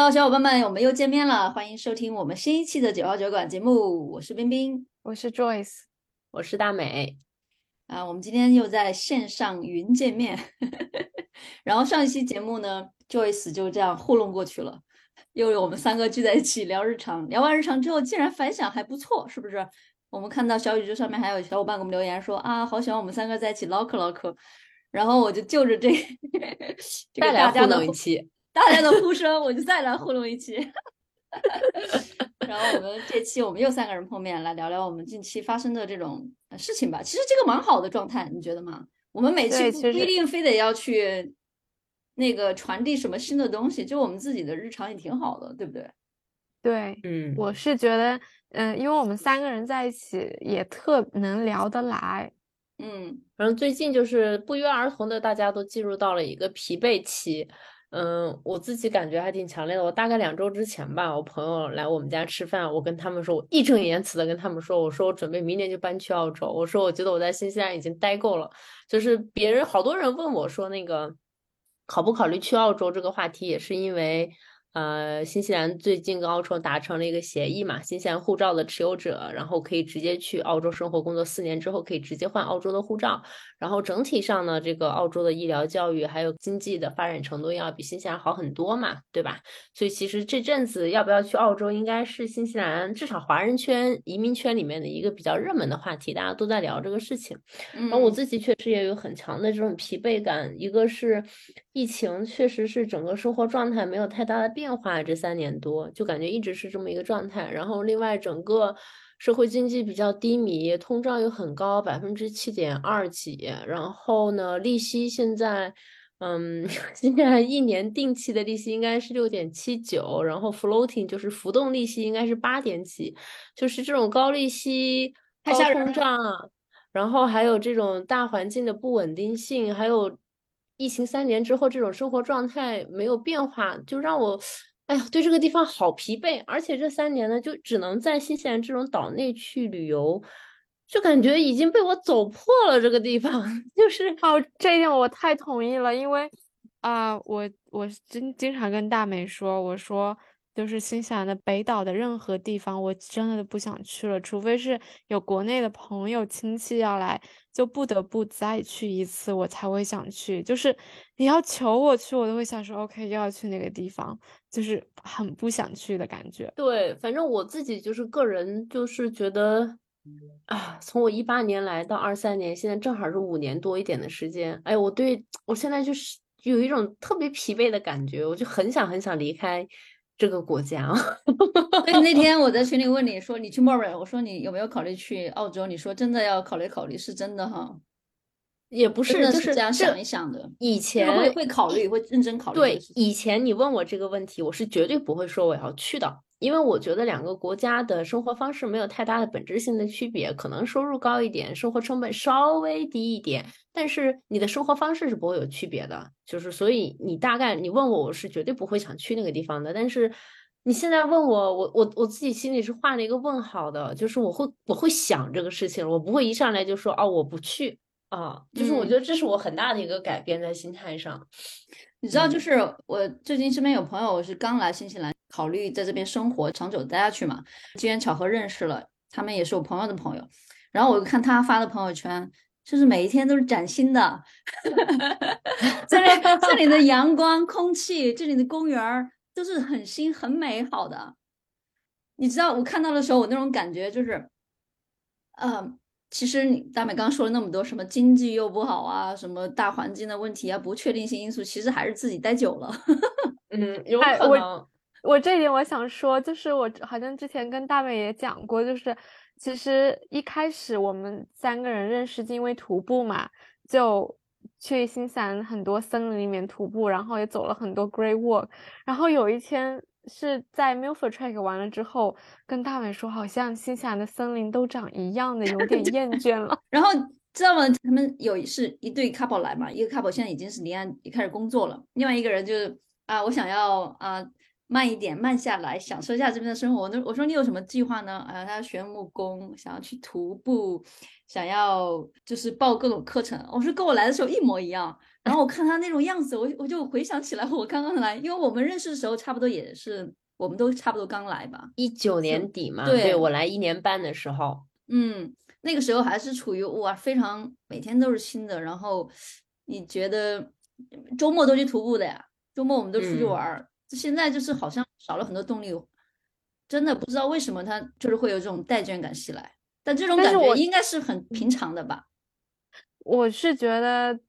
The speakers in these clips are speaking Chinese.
Hello，小伙伴们，我们又见面了，欢迎收听我们新一期的九号酒馆节目。我是冰冰，我是 Joyce，我是大美。啊，我们今天又在线上云见面。然后上一期节目呢，Joyce 就这样糊弄过去了，又有我们三个聚在一起聊日常。聊完日常之后，竟然反响还不错，是不是？我们看到小宇宙上面还有小伙伴给我们留言说啊，好喜欢我们三个在一起唠嗑唠嗑。然后我就就着这这个 大家的一期。大家的呼声，我就再来糊弄一期。然后我们这期我们又三个人碰面，来聊聊我们近期发生的这种事情吧。其实这个蛮好的状态，你觉得吗？我们每期不一定非得要去那个传递什么新的东西，就我们自己的日常也挺好的，对不对？对，嗯，我是觉得，嗯，因为我们三个人在一起也特能聊得来。嗯，反正最近就是不约而同的，大家都进入到了一个疲惫期。嗯，我自己感觉还挺强烈的。我大概两周之前吧，我朋友来我们家吃饭，我跟他们说，我义正言辞的跟他们说，我说我准备明年就搬去澳洲。我说我觉得我在新西兰已经待够了。就是别人好多人问我说那个考不考虑去澳洲这个话题，也是因为。呃，新西兰最近跟澳洲达成了一个协议嘛，新西兰护照的持有者，然后可以直接去澳洲生活工作四年之后，可以直接换澳洲的护照。然后整体上呢，这个澳洲的医疗、教育还有经济的发展程度要比新西兰好很多嘛，对吧？所以其实这阵子要不要去澳洲，应该是新西兰至少华人圈、移民圈里面的一个比较热门的话题，大家都在聊这个事情。然后我自己确实也有很强的这种疲惫感，一个是疫情，确实是整个生活状态没有太大的变。变化这三年多，就感觉一直是这么一个状态。然后另外整个社会经济比较低迷，通胀又很高，百分之七点二几。然后呢，利息现在，嗯，现在一年定期的利息应该是六点七九，然后 floating 就是浮动利息应该是八点几，就是这种高利息、高通胀，然后还有这种大环境的不稳定性，还有。疫情三年之后，这种生活状态没有变化，就让我，哎呀，对这个地方好疲惫。而且这三年呢，就只能在新西兰这种岛内去旅游，就感觉已经被我走破了。这个地方 就是，哦，这一点我太同意了，因为啊，我我经经常跟大美说，我说。就是新西兰的北岛的任何地方，我真的都不想去了，除非是有国内的朋友亲戚要来，就不得不再去一次，我才会想去。就是你要求我去，我都会想说，OK，又要去那个地方，就是很不想去的感觉。对，反正我自己就是个人，就是觉得啊，从我一八年来到二三年，现在正好是五年多一点的时间。哎，我对我现在就是有一种特别疲惫的感觉，我就很想很想离开。这个国家，所以那天我在群里问你说你去墨尔本，我说你有没有考虑去澳洲？你说真的要考虑考虑，是真的哈，也不是，就是这样想一想的。以前会会考虑，会认真考虑。对，以前你问我这个问题，我是绝对不会说我要去的。因为我觉得两个国家的生活方式没有太大的本质性的区别，可能收入高一点，生活成本稍微低一点，但是你的生活方式是不会有区别的。就是所以你大概你问我，我是绝对不会想去那个地方的。但是你现在问我，我我我自己心里是画了一个问号的，就是我会我会想这个事情，我不会一上来就说哦我不去啊。就是我觉得这是我很大的一个改变在心态上。你知道，就是我最近身边有朋友是刚来新西兰。考虑在这边生活长久待下去嘛？机缘巧合认识了他们，也是我朋友的朋友。然后我就看他发的朋友圈，就是每一天都是崭新的。这里这里的阳光、空气，这里的公园都是很新、很美好的。你知道，我看到的时候，我那种感觉就是，嗯，其实你大美刚刚说了那么多，什么经济又不好啊，什么大环境的问题啊，不确定性因素，其实还是自己待久了。嗯，有可能。我这一点我想说，就是我好像之前跟大美也讲过，就是其实一开始我们三个人认识，是因为徒步嘛，就去新西兰很多森林里面徒步，然后也走了很多 Great Walk。然后有一天是在 Milford Track 完了之后，跟大美说，好像新西兰的森林都长一样的，有点厌倦了。然后知道吗？他们有是一对 couple 来嘛，一个 couple 现在已经是离岸，也开始工作了，另外一个人就是啊，我想要啊。慢一点，慢下来，享受一下这边的生活。那我说你有什么计划呢？啊，他学木工，想要去徒步，想要就是报各种课程。我说跟我来的时候一模一样。然后我看他那种样子，我我就回想起来我刚刚来，因为我们认识的时候差不多也是，我们都差不多刚来吧，一九年底嘛。对我来一年半的时候，嗯，那个时候还是处于哇非常每天都是新的，然后你觉得周末都去徒步的呀，周末我们都出去嗯玩儿。现在就是好像少了很多动力，真的不知道为什么他就是会有这种怠倦感袭来。但这种感觉应该是很平常的吧？我是觉得，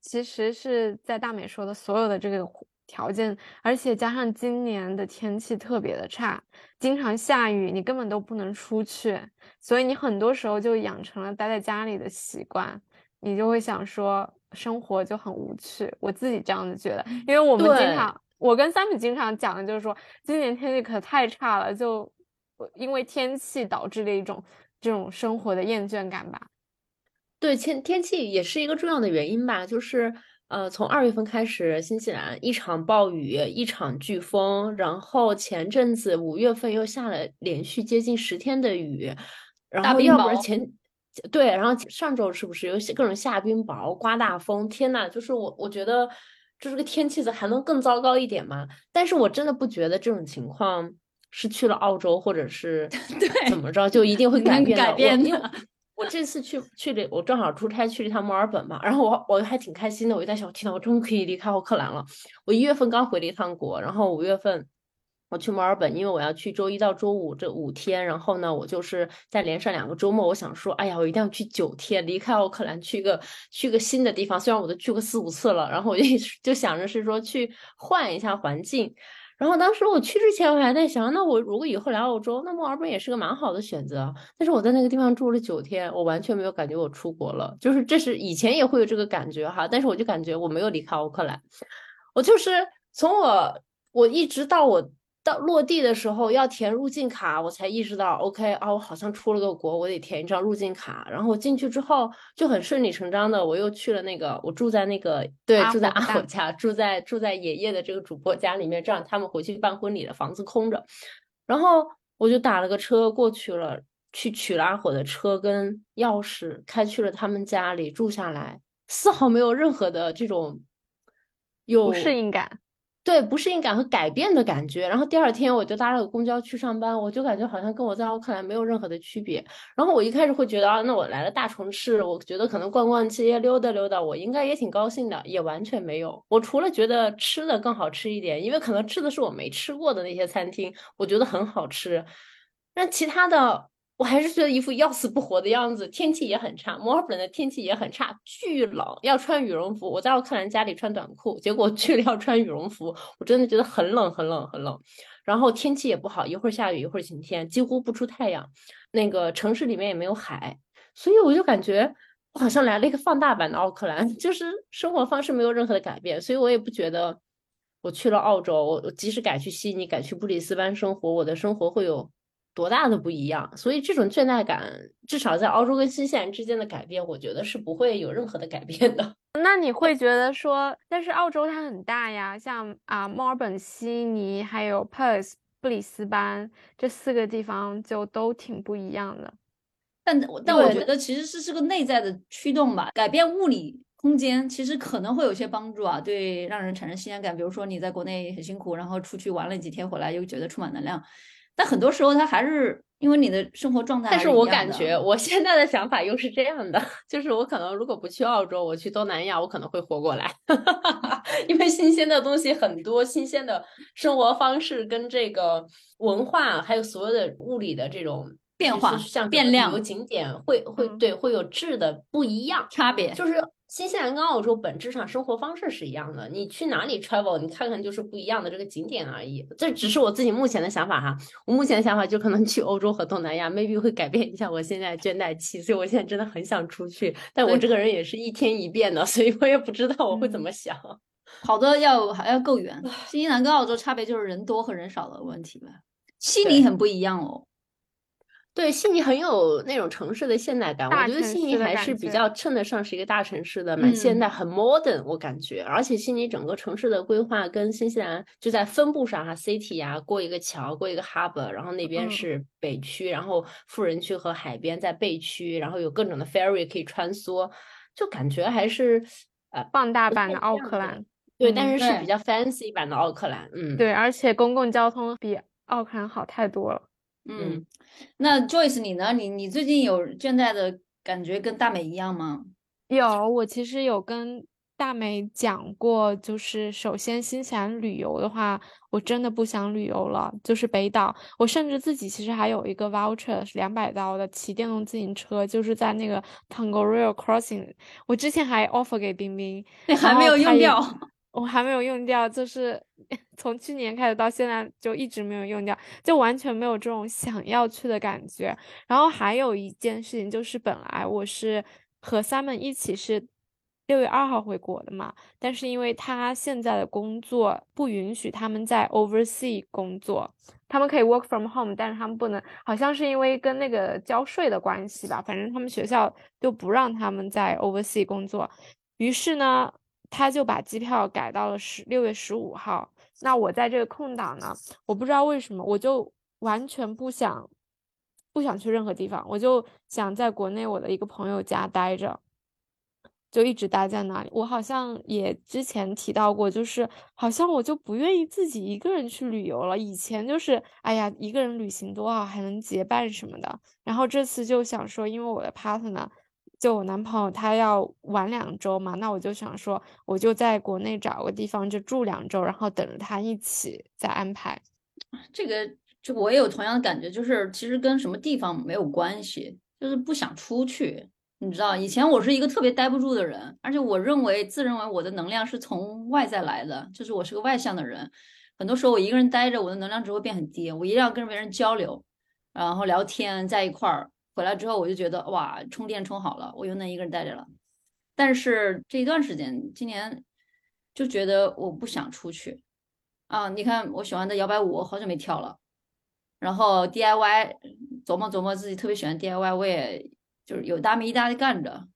其实是在大美说的所有的这个条件，而且加上今年的天气特别的差，经常下雨，你根本都不能出去，所以你很多时候就养成了待在家里的习惯，你就会想说生活就很无趣。我自己这样子觉得，因为我们经常，我跟三米经常讲的就是说，今年天气可太差了，就因为天气导致的一种这种生活的厌倦感吧。对天天气也是一个重要的原因吧，就是呃，从二月份开始，新西兰一场暴雨，一场飓风，然后前阵子五月份又下了连续接近十天的雨，然后要不然前对，然后上周是不是有些各种下冰雹、刮大风？天呐，就是我我觉得就是个天气子还能更糟糕一点吗？但是我真的不觉得这种情况是去了澳洲或者是 对怎么着就一定会改变的。改变的 我这次去去了，我正好出差去了一趟墨尔本嘛，然后我我还挺开心的，我就在想，天呐，我终于可以离开奥克兰了。我一月份刚回了一趟国，然后五月份我去墨尔本，因为我要去周一到周五这五天，然后呢，我就是再连上两个周末，我想说，哎呀，我一定要去九天，离开奥克兰，去个去个新的地方。虽然我都去过四五次了，然后我就 就想着是说去换一下环境。然后当时我去之前，我还在想，那我如果以后来澳洲，那墨尔本也是个蛮好的选择。但是我在那个地方住了九天，我完全没有感觉我出国了，就是这是以前也会有这个感觉哈，但是我就感觉我没有离开奥克兰，我就是从我我一直到我到落地的时候要填入境卡，我才意识到，OK 啊，我好像出了个国，我得填一张入境卡。然后我进去之后就很顺理成章的，我又去了那个，我住在那个对，住在阿火家，住在住在爷爷的这个主播家里面，这样他们回去办婚礼的房子空着，然后我就打了个车过去了，去取了阿火的车跟钥匙，开去了他们家里住下来，丝毫没有任何的这种有不适应感。对不适应感和改变的感觉。然后第二天我就搭了个公交去上班，我就感觉好像跟我在奥克兰没有任何的区别。然后我一开始会觉得啊，那我来了大城市，我觉得可能逛逛街、溜达溜达，我应该也挺高兴的，也完全没有。我除了觉得吃的更好吃一点，因为可能吃的是我没吃过的那些餐厅，我觉得很好吃。但其他的。我还是觉得一副要死不活的样子，天气也很差，墨尔本的天气也很差，巨冷，要穿羽绒服。我在奥克兰家里穿短裤，结果去了要穿羽绒服，我真的觉得很冷，很冷，很冷。然后天气也不好，一会儿下雨，一会儿晴天，几乎不出太阳。那个城市里面也没有海，所以我就感觉我好像来了一个放大版的奥克兰，就是生活方式没有任何的改变，所以我也不觉得我去了澳洲，我即使改去悉尼，改去布里斯班生活，我的生活会有。多大的不一样？所以这种倦怠感，至少在澳洲跟新西兰之间的改变，我觉得是不会有任何的改变的。那你会觉得说，但是澳洲它很大呀，像啊墨尔本、悉尼还有 Perth、布里斯班这四个地方就都挺不一样的。但但我觉得其实是是个内在的驱动吧，改变物理空间其实可能会有些帮助啊，对让人产生新鲜感。比如说你在国内很辛苦，然后出去玩了几天回来又觉得充满能量，但很多时候它还是因为你的生活状态但是我感觉我现在的想法又是这样的，就是我可能如果不去澳洲，我去东南亚，我可能会活过来，因为新鲜的东西很多，新鲜的生活方式跟这个文化，还有所有的物理的这种变化像变量游景点会会嗯对会有质的不一样。差别。就是新西兰跟澳洲本质上生活方式是一样的，你去哪里 travel，你看看就是不一样的这个景点而已。这只是我自己目前的想法哈，我目前的想法就可能去欧洲和东南亚，maybe 会改变一下我现在倦怠期，所以我现在真的很想出去，但我这个人也是一天一变的，所以我也不知道我会怎么想。跑的要还要够远。新西兰跟澳洲差别就是人多和人少的问题吧。悉尼很不一样哦，对，悉尼很有那种城市的现代感，我觉得悉尼还是比较称得上是一个大城市的，蛮现嗯代，很 modern，我感觉。而且悉尼整个城市的规划跟新西兰就在分布上哈，city 啊，过一个桥，过一个 harbour，然后那边嗯是北区，然后富人区和海边在背区，然后有各种的 ferry 可以穿梭，就感觉还是呃放大版的奥克兰。对，嗯对但是是比较 fancy 版的奥克兰，嗯，对，而且公共交通比奥克兰好太多了。嗯，那 Joyce 你呢？你你最近有倦怠的感觉跟大美一样吗？有，我其实有跟大美讲过，就是首先新西兰旅游的话，我真的不想旅游了，就是北岛。我甚至自己其实还有一个 voucher 是两百刀的骑电动自行车，就是在那个 Tongariro Crossing，我之前还 offer 给冰冰，那还没有用掉。我还没有用掉，就是 从去年开始到现在就一直没有用掉，就完全没有这种想要去的感觉。然后还有一件事情就是，本来我是和 Simon 一起是六月二号回国的嘛，但是因为他现在的工作不允许他们在 oversea 工作，他们可以 work from home，但是他们不能，好像是因为跟那个交税的关系吧，反正他们学校就不让他们在 oversea 工作。于是呢，他就把机票改到了十六月十五号。那我在这个空档呢，我不知道为什么，我就完全不想不想去任何地方，我就想在国内我的一个朋友家待着，就一直待在那里。我好像也之前提到过，就是好像我就不愿意自己一个人去旅游了。以前就是哎呀，一个人旅行多好，还能结伴什么的。然后这次就想说，因为我的 partner。就我男朋友他要玩两周嘛，那我就想说，我就在国内找个地方就住两周，然后等着他一起再安排。这个这个我也有同样的感觉，就是其实跟什么地方没有关系，就是不想出去。你知道，以前我是一个特别待不住的人，而且我认为自认为我的能量是从外在来的，就是我是个外向的人。很多时候我一个人待着，我的能量值会变很低，我一定要跟别人交流，然后聊天，在一块儿。回来之后，我就觉得哇，充电充好了，我又能一个人待着了。但是这一段时间，今年就觉得我不想出去啊！你看我喜欢的摇摆舞，我好久没跳了。然后 DIY 琢磨琢磨自己特别喜欢 DIY，我也就是有大没一搭的干着。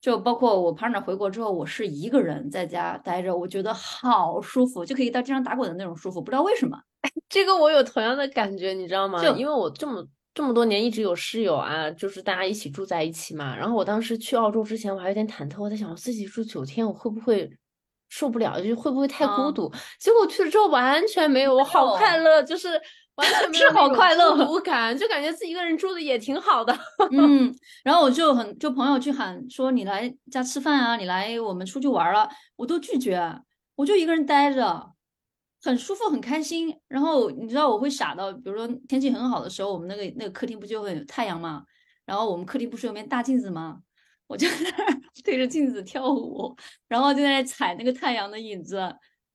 就包括我 partner 回国之后，我是一个人在家待着，我觉得好舒服，就可以到地上打滚的那种舒服。不知道为什么，这个我有同样的感觉，你知道吗？就因为我这么。这么多年一直有室友啊，就是大家一起住在一起嘛。然后我当时去澳洲之前，我还有点忐忑，我在想我自己住九天，我会不会受不了？就会不会太孤独？嗯、结果去了之后完全没有，我好快乐，就是完全 没有好快乐孤独感，就感觉自己一个人住的也挺好的。嗯，然后我就很就朋友去喊说你来家吃饭啊，你来我们出去玩了，我都拒绝，我就一个人待着。很舒服，很开心。然后你知道我会傻到，比如说天气很好的时候，我们那个那个客厅不就会有太阳吗？然后我们客厅不是有面大镜子吗？我就在 那对着镜子跳舞，然后就在那踩那个太阳的影子，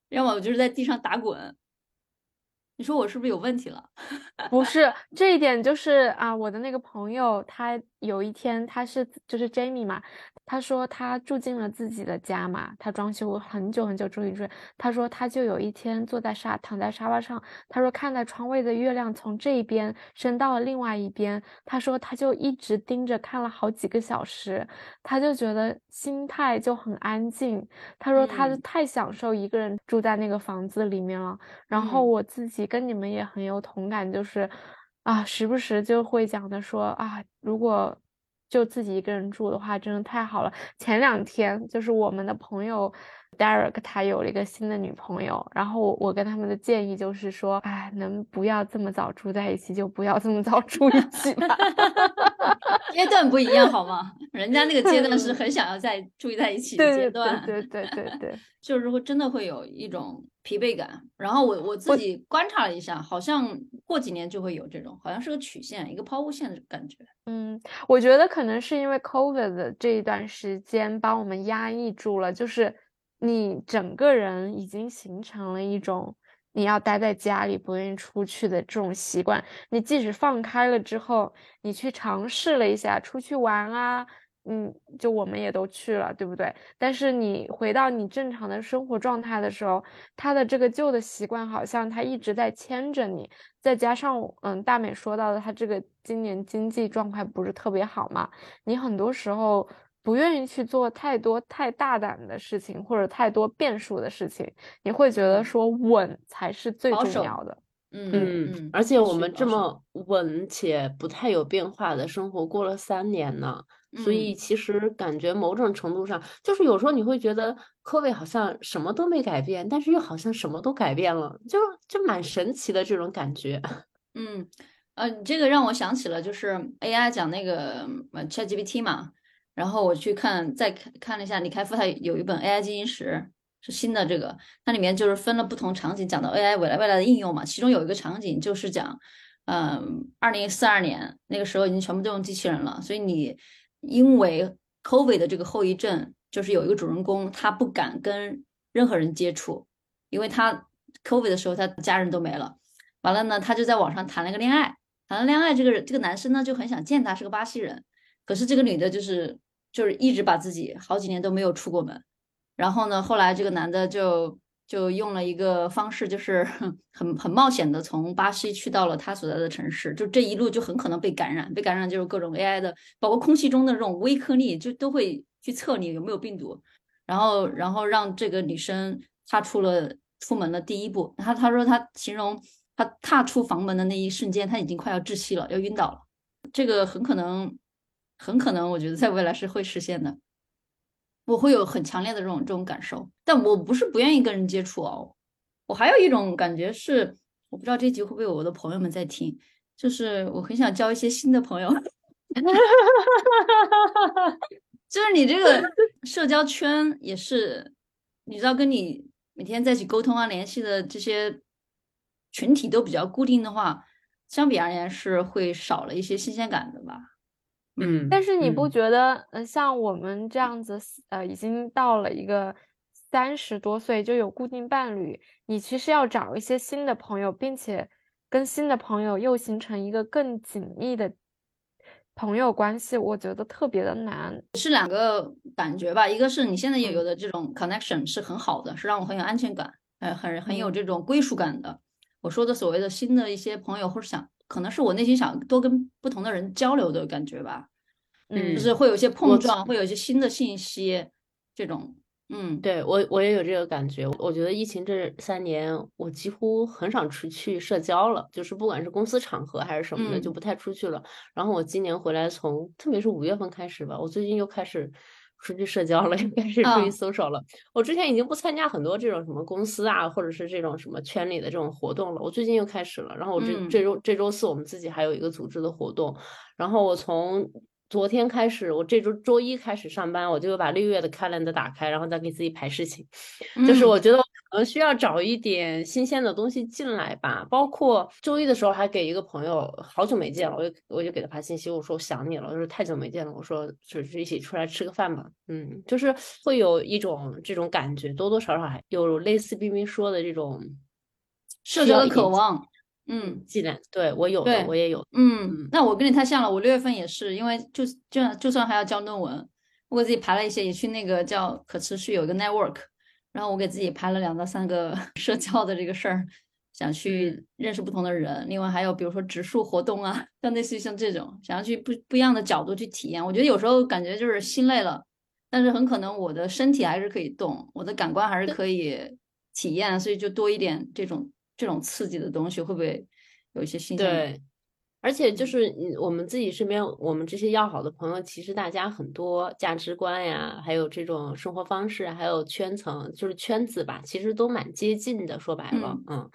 要么我就是在地上打滚。你说我是不是有问题了？不是，这一点就是啊，我的那个朋友，他有一天他是就是 Jamie 嘛，他说他住进了自己的家嘛，他装修很久很久终于住。他说他就有一天坐在沙躺在沙发上，他说看在窗外的月亮从这一边升到了另外一边，他说他就一直盯着看了好几个小时，他就觉得心态就很安静。他说他嗯太享受一个人住在那个房子里面了。然后嗯我自己跟你们也很有同感，就是啊，时不时就会讲的说啊，如果就自己一个人住的话，真的太好了。前两天就是我们的朋友 Derek 他有了一个新的女朋友，然后我我跟他们的建议就是说，哎，能不要这么早住在一起就不要这么早住一起吧。阶段不一样好吗？人家那个阶段是很想要在住在一起的阶段，对对对对对，就是会真的会有一种疲惫感。然后我我自己观察了一下，好像过几年就会有这种，好像是个曲线，一个抛物线的感觉。嗯，我觉得可能是因为 COVID 的这一段时间把我们压抑住了，就是你整个人已经形成了一种你要待在家里不愿意出去的这种习惯。你即使放开了之后，你去尝试了一下出去玩啊，嗯，就我们也都去了，对不对？但是你回到你正常的生活状态的时候，他的这个旧的习惯好像他一直在牵着你，再加上嗯，大美说到的，他这个今年经济状态不是特别好嘛，你很多时候不愿意去做太多太大胆的事情，或者太多变数的事情，你会觉得说稳才是最重要的。嗯嗯嗯，而且我们这么稳且不太有变化的生活过了三年呢，所嗯以其实感觉某种程度上，就是有时候你会觉得科位好像什么都没改变，但是又好像什么都改变了，就就蛮神奇的这种感觉。嗯，呃，你这个让我想起了就是 AI 讲那个呃 ChatGPT 嘛，然后我去看再看看了一下李开复他有一本 AI 基因史是新的这个，它里面就是分了不同场景讲到 AI 未来未来的应用嘛，其中有一个场景就是讲，嗯，二零四二年那个时候已经全部都用机器人了，所以你因为 COVID 的这个后遗症，就是有一个主人公他不敢跟任何人接触，因为他 COVID 的时候他家人都没了。完了呢，他就在网上谈了个恋爱，谈了恋爱，这个人这个男生呢就很想见他，是个巴西人，可是这个女的就是就是一直把自己好几年都没有出过门，然后呢，后来这个男的就就用了一个方式，就是 很很冒险的从巴西去到了他所在的城市，就这一路就很可能被感染，被感染就是各种 AI 的，包括空气中的这种微颗粒，就都会去测你有没有病毒，然后然后让这个女生踏出了出门的第一步。他他说他形容他踏出房门的那一瞬间，他已经快要窒息了，要晕倒了。这个很可能，很可能，我觉得在未来是会实现的。我会有很强烈的这种这种感受，但我不是不愿意跟人接触哦。我还有一种感觉是，我不知道这集会不会有我的朋友们在听，就是我很想交一些新的朋友。就是你这个社交圈也是，你知道跟你每天在一起沟通啊、联系的这些群体都比较固定的话，相比而言是会少了一些新鲜感的吧？嗯，但是你不嗯觉得，呃，像我们这样子，呃，已经到了一个三十多岁就有固定伴侣，你其实要找一些新的朋友，并且跟新的朋友又形成一个更紧密的朋友关系，我觉得特别的难。是两个感觉吧，一个是你现在也有的这种 connection 是很好的，是让我很有安全感，呃，很很有嗯这种归属感的。我说的所谓的新的一些朋友，或者想可能是我内心想多跟不同的人交流的感觉吧，嗯就是会有一些碰撞，会有一些新的信息，这种，嗯，对我我也有这个感觉。我觉得疫情这三年，我几乎很少出去社交了，就是不管是公司场合还是什么的，就嗯不太出去了。然后我今年回来从，特别是五月份开始吧，我最近又开始出去社交了，又开始出去嗯 social 了。我之前已经不参加很多这种什么公司啊，或者是这种什么圈里的这种活动了，我最近又开始了。然后我这嗯这周这周四我们自己还有一个组织的活动，然后我从昨天开始，我这周周一开始上班，我就把六月的 calendar 打开，然后再给自己排事情。就是嗯我觉得我可能需要找一点新鲜的东西进来吧。包括周一的时候还给一个朋友，好久没见了，我就我就给他发信息，我说我想你了，我说太久没见了，我说就是一起出来吃个饭吧。嗯，就是会有一种这种感觉，多多少少还有类似冰冰说的这种社交的渴望，嗯。技能。对我有的，对我也有。嗯嗯，那我跟你太像了。我六月份也是，因为就就就算还要交论文，我给自己排了一些，也去那个叫可持续有一个 network，然后我给自己排了两到三个 社交的这个事儿，想去认识不同的人。另外还有比如说植树活动啊，像类似于像这种，想要去不不一样的角度去体验。我觉得有时候感觉就是心累了，但是很可能我的身体还是可以动，我的感官还是可以体验，所以就多一点这种这种刺激的东西，会不会有一些新鲜？对，而且就是你我们自己身边，我们这些要好的朋友，其实大家很多价值观呀，还有这种生活方式，还有圈层，就是圈子吧，其实都蛮接近的。说白了，嗯。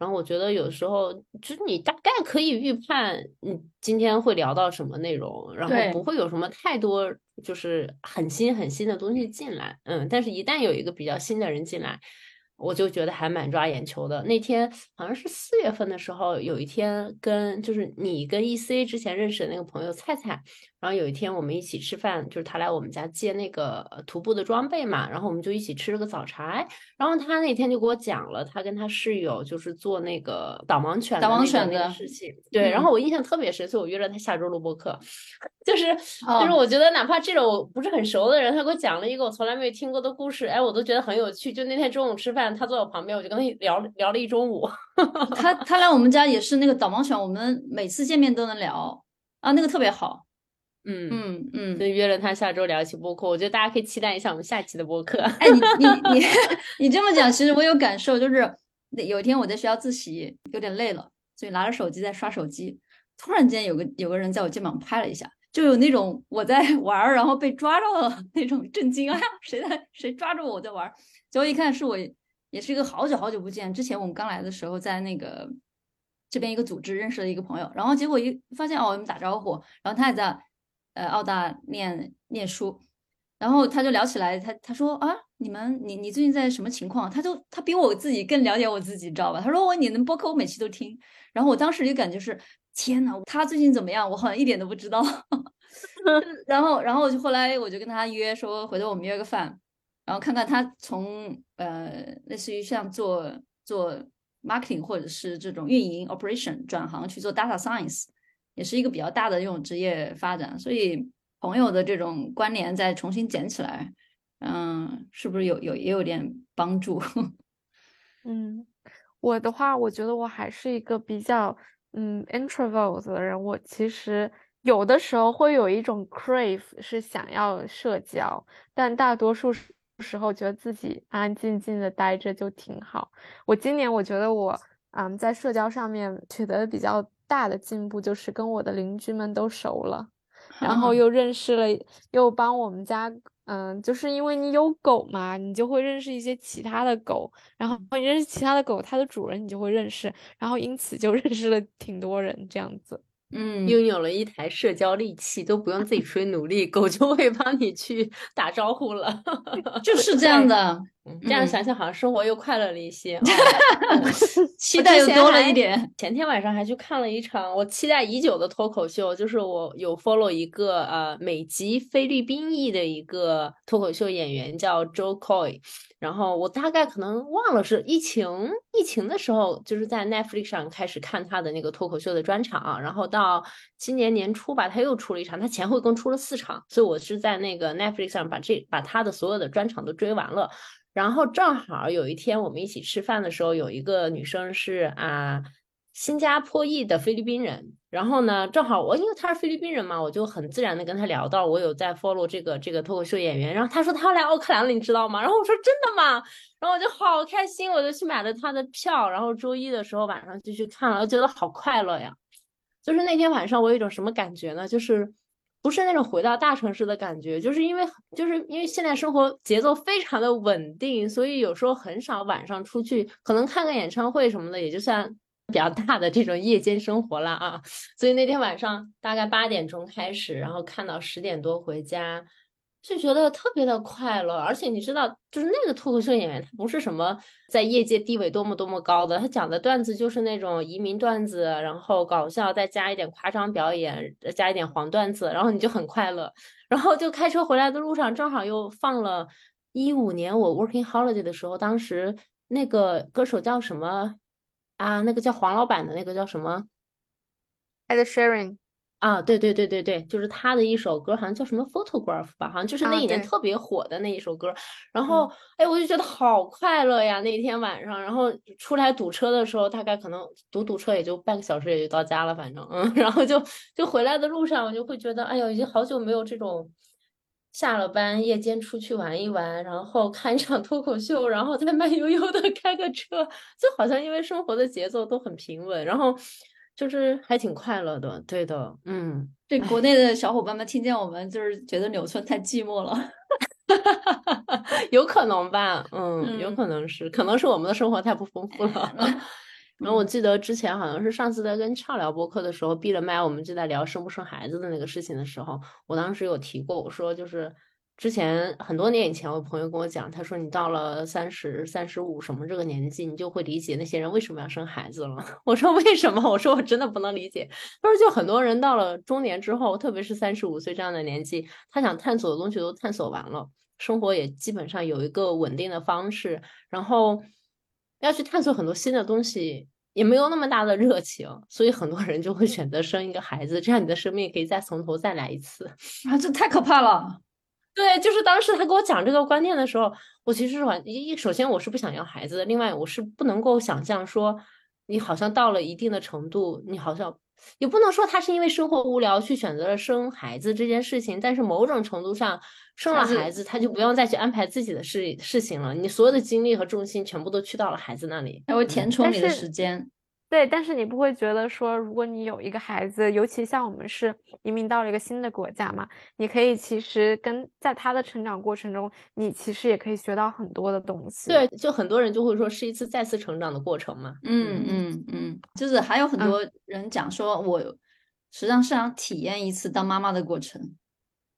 然后我觉得有时候就是你大概可以预判你今天会聊到什么内容，然后不会有什么太多就是很新很新的东西进来，嗯。但是一旦有一个比较新的人进来，我就觉得还蛮抓眼球的。那天好像是四月份的时候，有一天跟就是你跟 EC 之前认识的那个朋友菜菜，然后有一天我们一起吃饭，就是他来我们家借那个呃徒步的装备嘛，然后我们就一起吃了个早茶。然后他那天就给我讲了，他跟他室友就是做那个导盲犬导盲犬的事情。对，然嗯后我印象特别深，所以我约了他下周录播课。就是哦就是，我觉得哪怕这种我不是很熟的人，他给我讲了一个我从来没有听过的故事，哎，我都觉得很有趣。就那天中午吃饭，他坐我旁边，我就跟他聊聊了一中午。他他来我们家也是那个导盲犬，我们每次见面都能聊啊，那个特别好。嗯，嗯嗯就，约了他下周聊一期播客，我觉得大家可以期待一下我们下期的播客。哎，你你你 你这么讲，其实我有感受，就是那有一天我在学校自习，有点累了，所以拿着手机在刷手机，突然间有个有个人在我肩膀拍了一下，就有那种我在 玩儿，然后被抓到了那种震惊，啊，谁在谁抓住我我在玩儿？结果一看是我，也是一个好久好久不见，之前我们刚来的时候在那个这边一个组织认识了一个朋友，然后结果一发现哦，我们打招呼，然后他也在呃澳大念念书，然后他就聊起来，他他说啊，你们你你最近在什么情况？他就他比我自己更了解我自己，你知道吧？他说我你能播客我每期都听，然后我当时就感觉是天呐，他最近怎么样？我好像一点都不知道。然后然后我就后来我就跟他约说，回头我们约个饭，然后看看他从呃类似于像做做 marketing 或者是这种运营 operation 转行去做 data science，也是一个比较大的这种职业发展，所以朋友的这种关联再重新捡起来，嗯，是不是有有也有点帮助？嗯，我的话，我觉得我还是一个比较嗯 introvert 的人。我其实有的时候会有一种 crave，是想要社交，但大多数是时时候觉得自己安安静静的待着就挺好。我今年我觉得我嗯在社交上面取得比较大的进步，就是跟我的邻居们都熟了。然后啊又认识了，又帮我们家，嗯，就是因为你有狗嘛，你就会认识一些其他的狗，然后你认识其他的狗，它的主人你就会认识，然后因此就 认识了挺多人这样子。嗯，拥有了一台社交利器，都不用自己出去努力，狗就会帮你去打招呼了。就是这样的，嗯这样嗯想想，好像生活又快乐了一些。哦 期待又多了一点。前天晚上还去看了一场我期待已久的脱口秀，就是我有 follow 一个呃美籍菲律宾裔的一个脱口秀演员叫 Joe Coy，然后我大概可能忘了是疫情疫情的时候，就是在 Netflix 上开始看他的那个脱口秀的专场，然后到今年年初吧，他又出了一场，他前后一共出了四场，所以我是在那个 Netflix 上把这把他的所有的专场都追完了。然后正好有一天我们一起吃饭的时候，有一个女生是啊新加坡裔的菲律宾人，然后呢，正好我因为她是菲律宾人嘛，我就很自然的跟她聊到我有在 follow 这个这个脱口秀演员，然后她说她要来奥克兰了，你知道吗？然后我说真的吗？然后我就好开心，我就去买了她的票，然后周一的时候晚上就去看了，我觉得好快乐呀。就是那天晚上我有一种什么感觉呢？就是不是那种回到大城市的感觉，就是因为就是因为现在生活节奏非常的稳定，所以有时候很少晚上出去，可能看个演唱会什么的，也就算比较大的这种夜间生活了啊。所以那天晚上大概八点钟开始，然后看到十点多回家。就觉得特别的快乐，而且你知道，就是那个脱口秀演员，他不是什么在业界地位多么多么高的，他讲的段子就是那种移民段子，然后搞笑，再加一点夸张表演，加一点黄段子，然后你就很快乐。然后就开车回来的路上，正好又放了一五年我 working holiday 的时候，当时那个歌手叫什么啊？那个叫黄老板的那个叫什么？Ed Sheeran，啊，对对对对对，就是他的一首歌，好像叫什么 Photograph 吧，好像就是那啊一年特别火的那一首歌。然后，哎，我就觉得好快乐呀！那天晚上，然后出来堵车的时候，大概可能堵堵车也就半个小时也就到家了，反正嗯，然后就就回来的路上，我就会觉得，哎呦，已经好久没有这种下了班夜间出去玩一玩，然后看一场脱口秀，然后再慢悠悠的 开个车，就好像因为生活的节奏都很平稳，然后就是还挺快乐的，对的，嗯。对国内的小伙伴们听见我们，就是觉得纽村太寂寞了。有可能吧，嗯，有嗯可能是，可能是我们的生活太不丰富了。然后我记得之前好像是上次在跟畅聊播客的时候，闭了麦，我们就在聊生不生孩子的那个事情的时候，我当时有提过，我说就是之前很多年以前，我朋友跟我讲，他说你到了三十三十五什么这个年纪，你就会理解那些人为什么要生孩子了。我说为什么？我说我真的不能理解。他说就很多人到了中年之后，特别是三十五岁这样的年纪，他想探索的东西都探索完了。生活也基本上有一个稳定的方式，然后要去探索很多新的东西，也没有那么大的热情，所以很多人就会选择生一个孩子，这样你的生命可以再从头再来一次。啊，这太可怕了。对，就是当时他给我讲这个观念的时候，我其实是完一首先我是不想要孩子的，另外我是不能够想象说你好像到了一定的程度，你好像也不能说他是因为生活无聊去选择了生孩子这件事情，但是某种程度上生了孩子他就不用再去安排自己的事事情了，你所有的精力和重心全部都去到了孩子那里。他会填充你的时间。对，但是你不会觉得说，如果你有一个孩子，尤其像我们是移民到了一个新的国家嘛，你可以其实跟在他的成长过程中，你其实也可以学到很多的东西。对，就很多人就会说是一次再次成长的过程嘛。嗯嗯嗯，就是还有很嗯多人讲说，我实际上是想体验一次当妈妈的过程，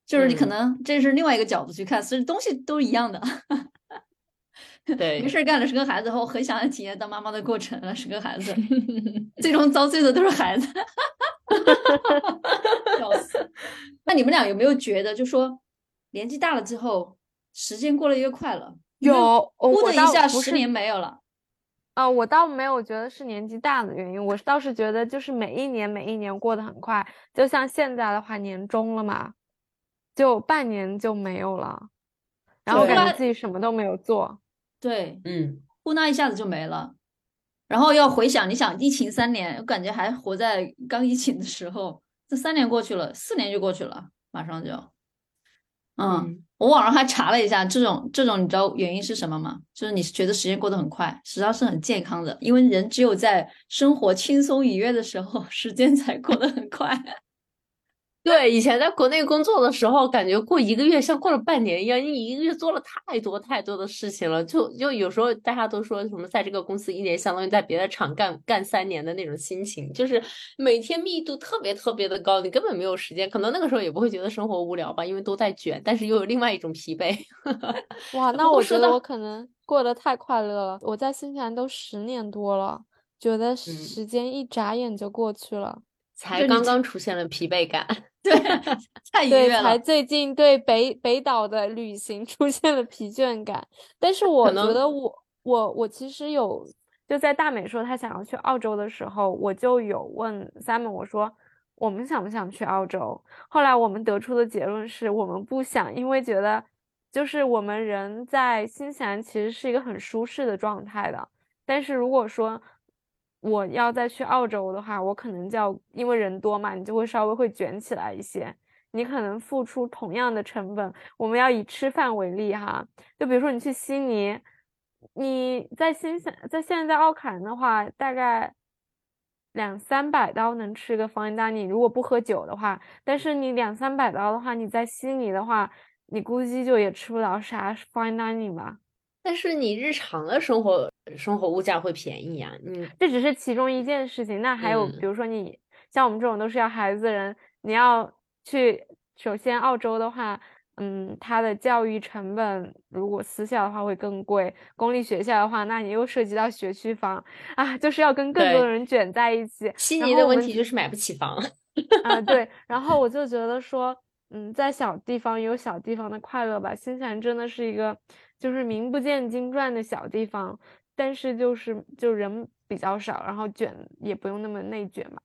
就是你可嗯能这是另外一个角度去看，其实东西都一样的。对没事儿干了，生个孩子后，很想体验当妈妈的过程了，生个孩子，最终遭罪的都是孩子。笑死！那你们俩有没有觉得，就说年纪大了之后，时间过得越快了？有，呼的一下十年没有了。啊、我倒没有觉得是年纪大的原因，我倒是觉得就是每一年每一年过得很快，就像现在的话，年终了嘛，就半年就没有了，然后感觉自己什么都没有做。对，嗯，呼那一下子就没了。然后要回想，你想疫情三年，我感觉还活在刚疫情的时候，这三年过去了，四年就过去了，马上就。嗯，嗯我网上还查了一下，这种这种你知道原因是什么吗？就是你觉得时间过得很快，实际上是很健康的，因为人只有在生活轻松愉悦的时候，时间才过得很快。对，以前在国内工作的时候，感觉过一个月像过了半年一样，你一个月做了太多太多的事情了，就就有时候大家都说什么在这个公司一年相当于在别的厂干干三年的那种心情，就是每天密度特别特别的高，你根本没有时间，可能那个时候也不会觉得生活无聊吧，因为都在卷，但是又有另外一种疲惫。哇，那我觉得我可能过得太快乐了。我在新西兰都十年多了，觉得时间一眨眼就过去了。才刚刚出现了疲惫感。对，太愉对，悦了。才最近对北北岛的旅行出现了疲倦感。但是我觉得我我我其实有就在大美说她想要去澳洲的时候，我就有问 Simon 我说我们想不想去澳洲？后来我们得出的结论是我们不想，因为觉得就是我们人在新西兰其实是一个很舒适的状态的，但是如果说我要再去澳洲的话，我可能就要因为人多嘛，你就会稍微会卷起来一些。你可能付出同样的成本，我们要以吃饭为例哈，就比如说你去悉尼，你在新西在现在在奥克兰的话，大概两三百刀能吃个 fine dining，如果不喝酒的话，但是你两三百刀的话，你在悉尼的话，你估计就也吃不到啥 fine dining 吧。但是你日常的生活生活物价会便宜啊、嗯，这只是其中一件事情，那还有嗯比如说你像我们这种都是要孩子的人，你要去，首先澳洲的话，嗯，它的教育成本如果私校的话会更贵，公立学校的话，那你又涉及到学区房啊，就是要跟更多的人卷在一起。悉尼的问题就是买不起房。啊，对，然后我就觉得说，嗯，在小地方有小地方的快乐吧。新西兰真的是一个就是名不见经传的小地方，但是就是就人比较少，然后卷也不用那么内卷嘛。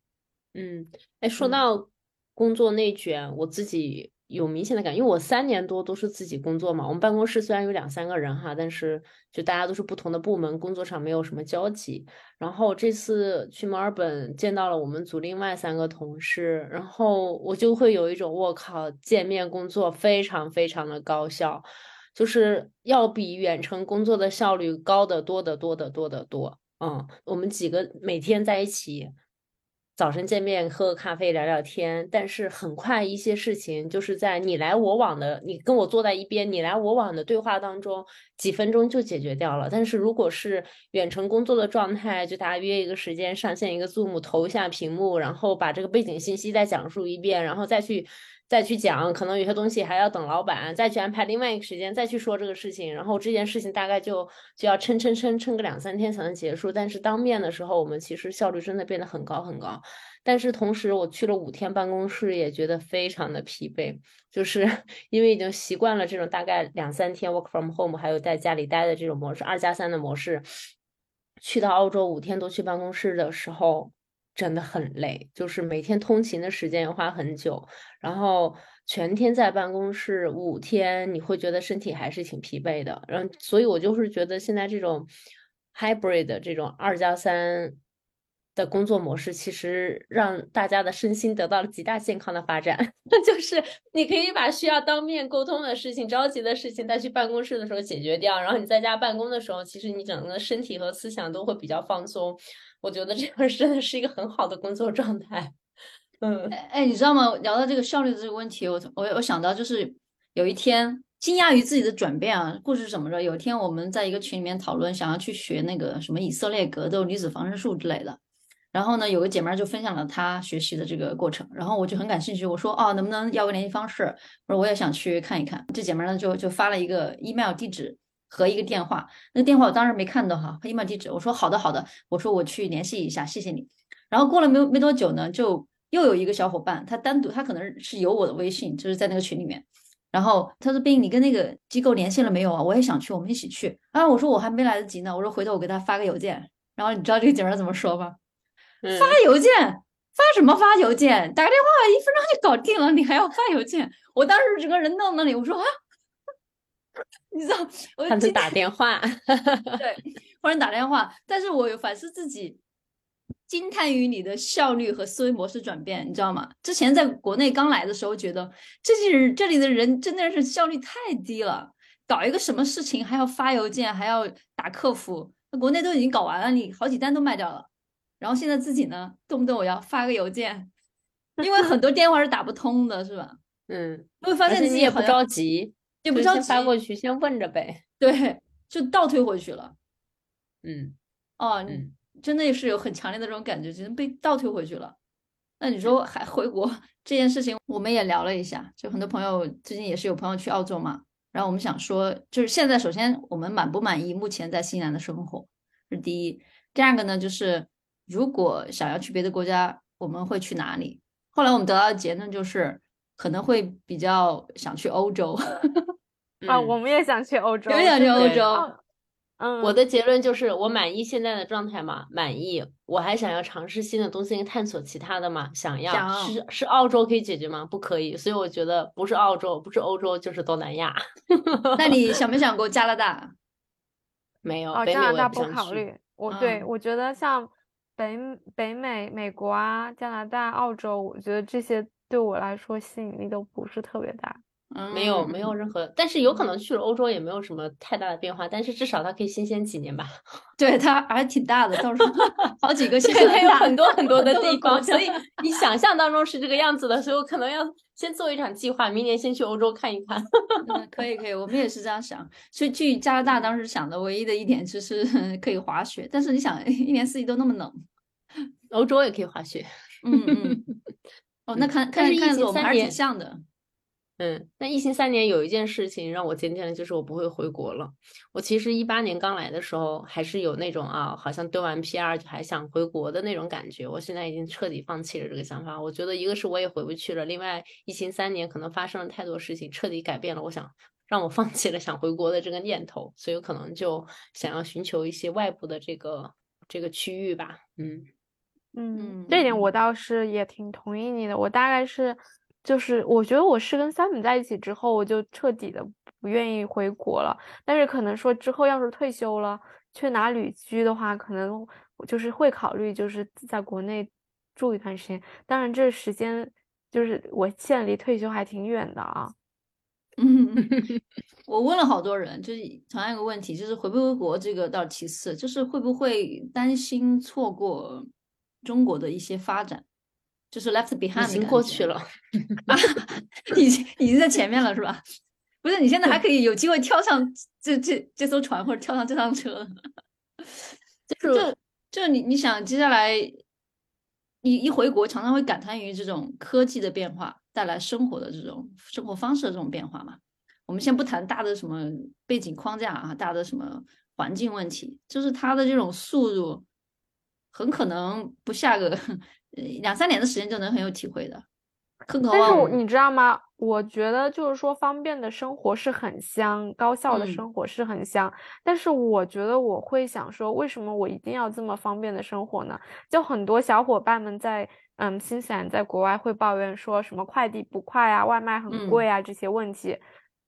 嗯，哎，说嗯到工作内卷，我自己有明显的感，因为我三年多都是自己工作嘛。我们办公室虽然有两三个人哈，但是就大家都是不同的部门，工作上没有什么交集。然后这次去墨尔本见到了我们组另外三个同事，然后我就会有一种我靠，见面工作非常非常的高效，就是要比远程工作的效率高得多得多得多得多。嗯，我们几个每天在一起。早晨见面喝个咖啡聊聊天，但是很快一些事情就是在你来我往的，你跟我坐在一边，你来我往的对话当中，几分钟就解决掉了。但是如果是远程工作的状态，就大家约一个时间，上线一个 Zoom，投一下屏幕，然后把这个背景信息再讲述一遍，然后再去再去讲，可能有些东西还要等老板再去安排另外一个时间再去说这个事情，然后这件事情大概就就要撑撑撑撑个两三天才能结束。但是当面的时候，我们其实效率真的变得很高很高。但是同时，我去了五天办公室，也觉得非常的疲惫，就是 因为已经习惯了这种大概两三天 work from home，还有在家里待的这种模式，二加三的模式。去到澳洲五天都去办公室的时候，真的很累，就是每天通勤的时间要花很久，然后全天在办公室五天，你会觉得身体还是挺疲惫的。然后，所以我就是觉得现在这种 hybrid 这种二加三。的工作模式其实让大家的身心得到了极大健康的发展，就是你可以把需要当面沟通的事情、着急的事情带去办公室的时候解决掉，然后你在家办公的时候，其实你整个身体和思想都会比较放松。我觉得这样真的是一个很好的工作状态。嗯，哎，你知道吗？聊到这个效率的这个问题，我我我想到就是有一天惊讶于自己的转变啊，故事是怎么着？有一天我们在一个群里面讨论，想要去学那个什么以色列格斗、女子防身术之类的。然后呢，有个姐妹就分享了她学习的这个过程，然后我就很感兴趣，我说哦，能不能要个联系方式？我说我也想去看一看。这姐妹呢就就发了一个 email 地址和一个电话，那个电话我当时没看到哈，email 地址，我说好的好的，我说我去联系一下，谢谢你。然后过了没没多久呢，就又有一个小伙伴，他单独他可能是有我的微信，就是在那个群里面，然后他说冰，你跟那个机构联系了没有啊？我也想去，我们一起去啊。我说我还没来得及呢，我说回头我给他发个邮件。然后你知道这个姐妹怎么说吗？发邮件，发什么发邮件？打个电话一分钟就搞定了，你还要发邮件？我当时整个人愣那里，我说啊，你知道，我他是打电话，对，忽然打电话，但是我有反思自己，惊叹于你的效率和思维模式转变，你知道吗？之前在国内刚来的时候，觉得这些人这里的人真的是效率太低了，搞一个什么事情还要发邮件，还要打客服，那国内都已经搞完了，你好几单都卖掉了。然后现在自己呢，动不动我要发个邮件，因为很多电话是打不通的，是吧？嗯，会发现自己也不着急，也不着急发过去，先问着呗。对，就倒退回去了。嗯，哦，真的是有很强烈的这种感觉，就是被倒退回去了。那你说还回国这件事情，我们也聊了一下，就很多朋友最近也是有朋友去澳洲嘛，然后我们想说，就是现在首先我们满不满意目前在新西兰的生活是第一，第二个呢就是。如果想要去别的国家，我们会去哪里？后来我们得到的结论就是，可能会比较想去欧洲。啊，我们也想去欧洲，也想去欧洲。嗯，我的结论就是我满意现在的状态嘛，满意。我还想要尝试新的东西，探索其他的嘛，想要。是是澳洲可以解决吗？不可以。所以我觉得不是澳洲，不是欧洲，就是东南亚。那你想没想过加拿大？没有，加拿大不考虑。我对我觉得像。北北美、美国啊，加拿大、澳洲，我觉得这些对我来说吸引力都不是特别大。没有，没有任何，但是有可能去了欧洲也没有什么太大的变化，但是至少它可以新鲜几年吧。对，它还挺大的，到时候 好几个，现在有很多很多的地方，所以 你想象当中是这个样子的，所以我可能要先做一场计划，明年先去欧洲看一看。可以，可以，我们也是这样想。所以去加拿大当时想的唯一的一点就是可以滑雪，但是你想，一年四季都那么冷，欧洲也可以滑雪。嗯嗯。哦，那看看看着我们还是挺像的。嗯，那疫情三年有一件事情让我坚定了，就是我不会回国了。我其实一八年刚来的时候，还是有那种啊，好像丢完 PR 就还想回国的那种感觉。我现在已经彻底放弃了这个想法。我觉得一个是我也回不去了，另外疫情三年可能发生了太多事情，彻底改变了我想让我放弃了想回国的这个念头，所以可能就想要寻求一些外部的这个这个区域吧。嗯嗯，这点我倒是也挺同意你的。我大概是。就是我觉得我是跟三本在一起之后，我就彻底的不愿意回国了。但是可能说之后要是退休了去哪旅居的话，可能就是会考虑就是在国内住一段时间。当然这时间就是我现在离退休还挺远的啊。嗯，我问了好多人，就是同样一个问题，就是回不回国这个倒其次，就是会不会担心错过中国的一些发展。就是 left behind 已经过去了 啊，已经已经在前面了是吧？不是，你现在还可以有机会跳上这这这艘船或者跳上这趟车。就就你你想接下来你一回国，常常会感叹于这种科技的变化带来生活的这种生活方式的这种变化嘛？我们先不谈大的什么背景框架啊，大的什么环境问题，就是它的这种速度很可能不下个。两三年的时间就能很有体会的，更何况但是你知道吗？我觉得就是说，方便的生活是很香，高效的嗯生活是很香。但是我觉得我会想说，为什么我一定要这么方便的生活呢？就很多小伙伴们在嗯新西兰在国外会抱怨说什么快递不快啊，外卖很嗯贵啊这些问题。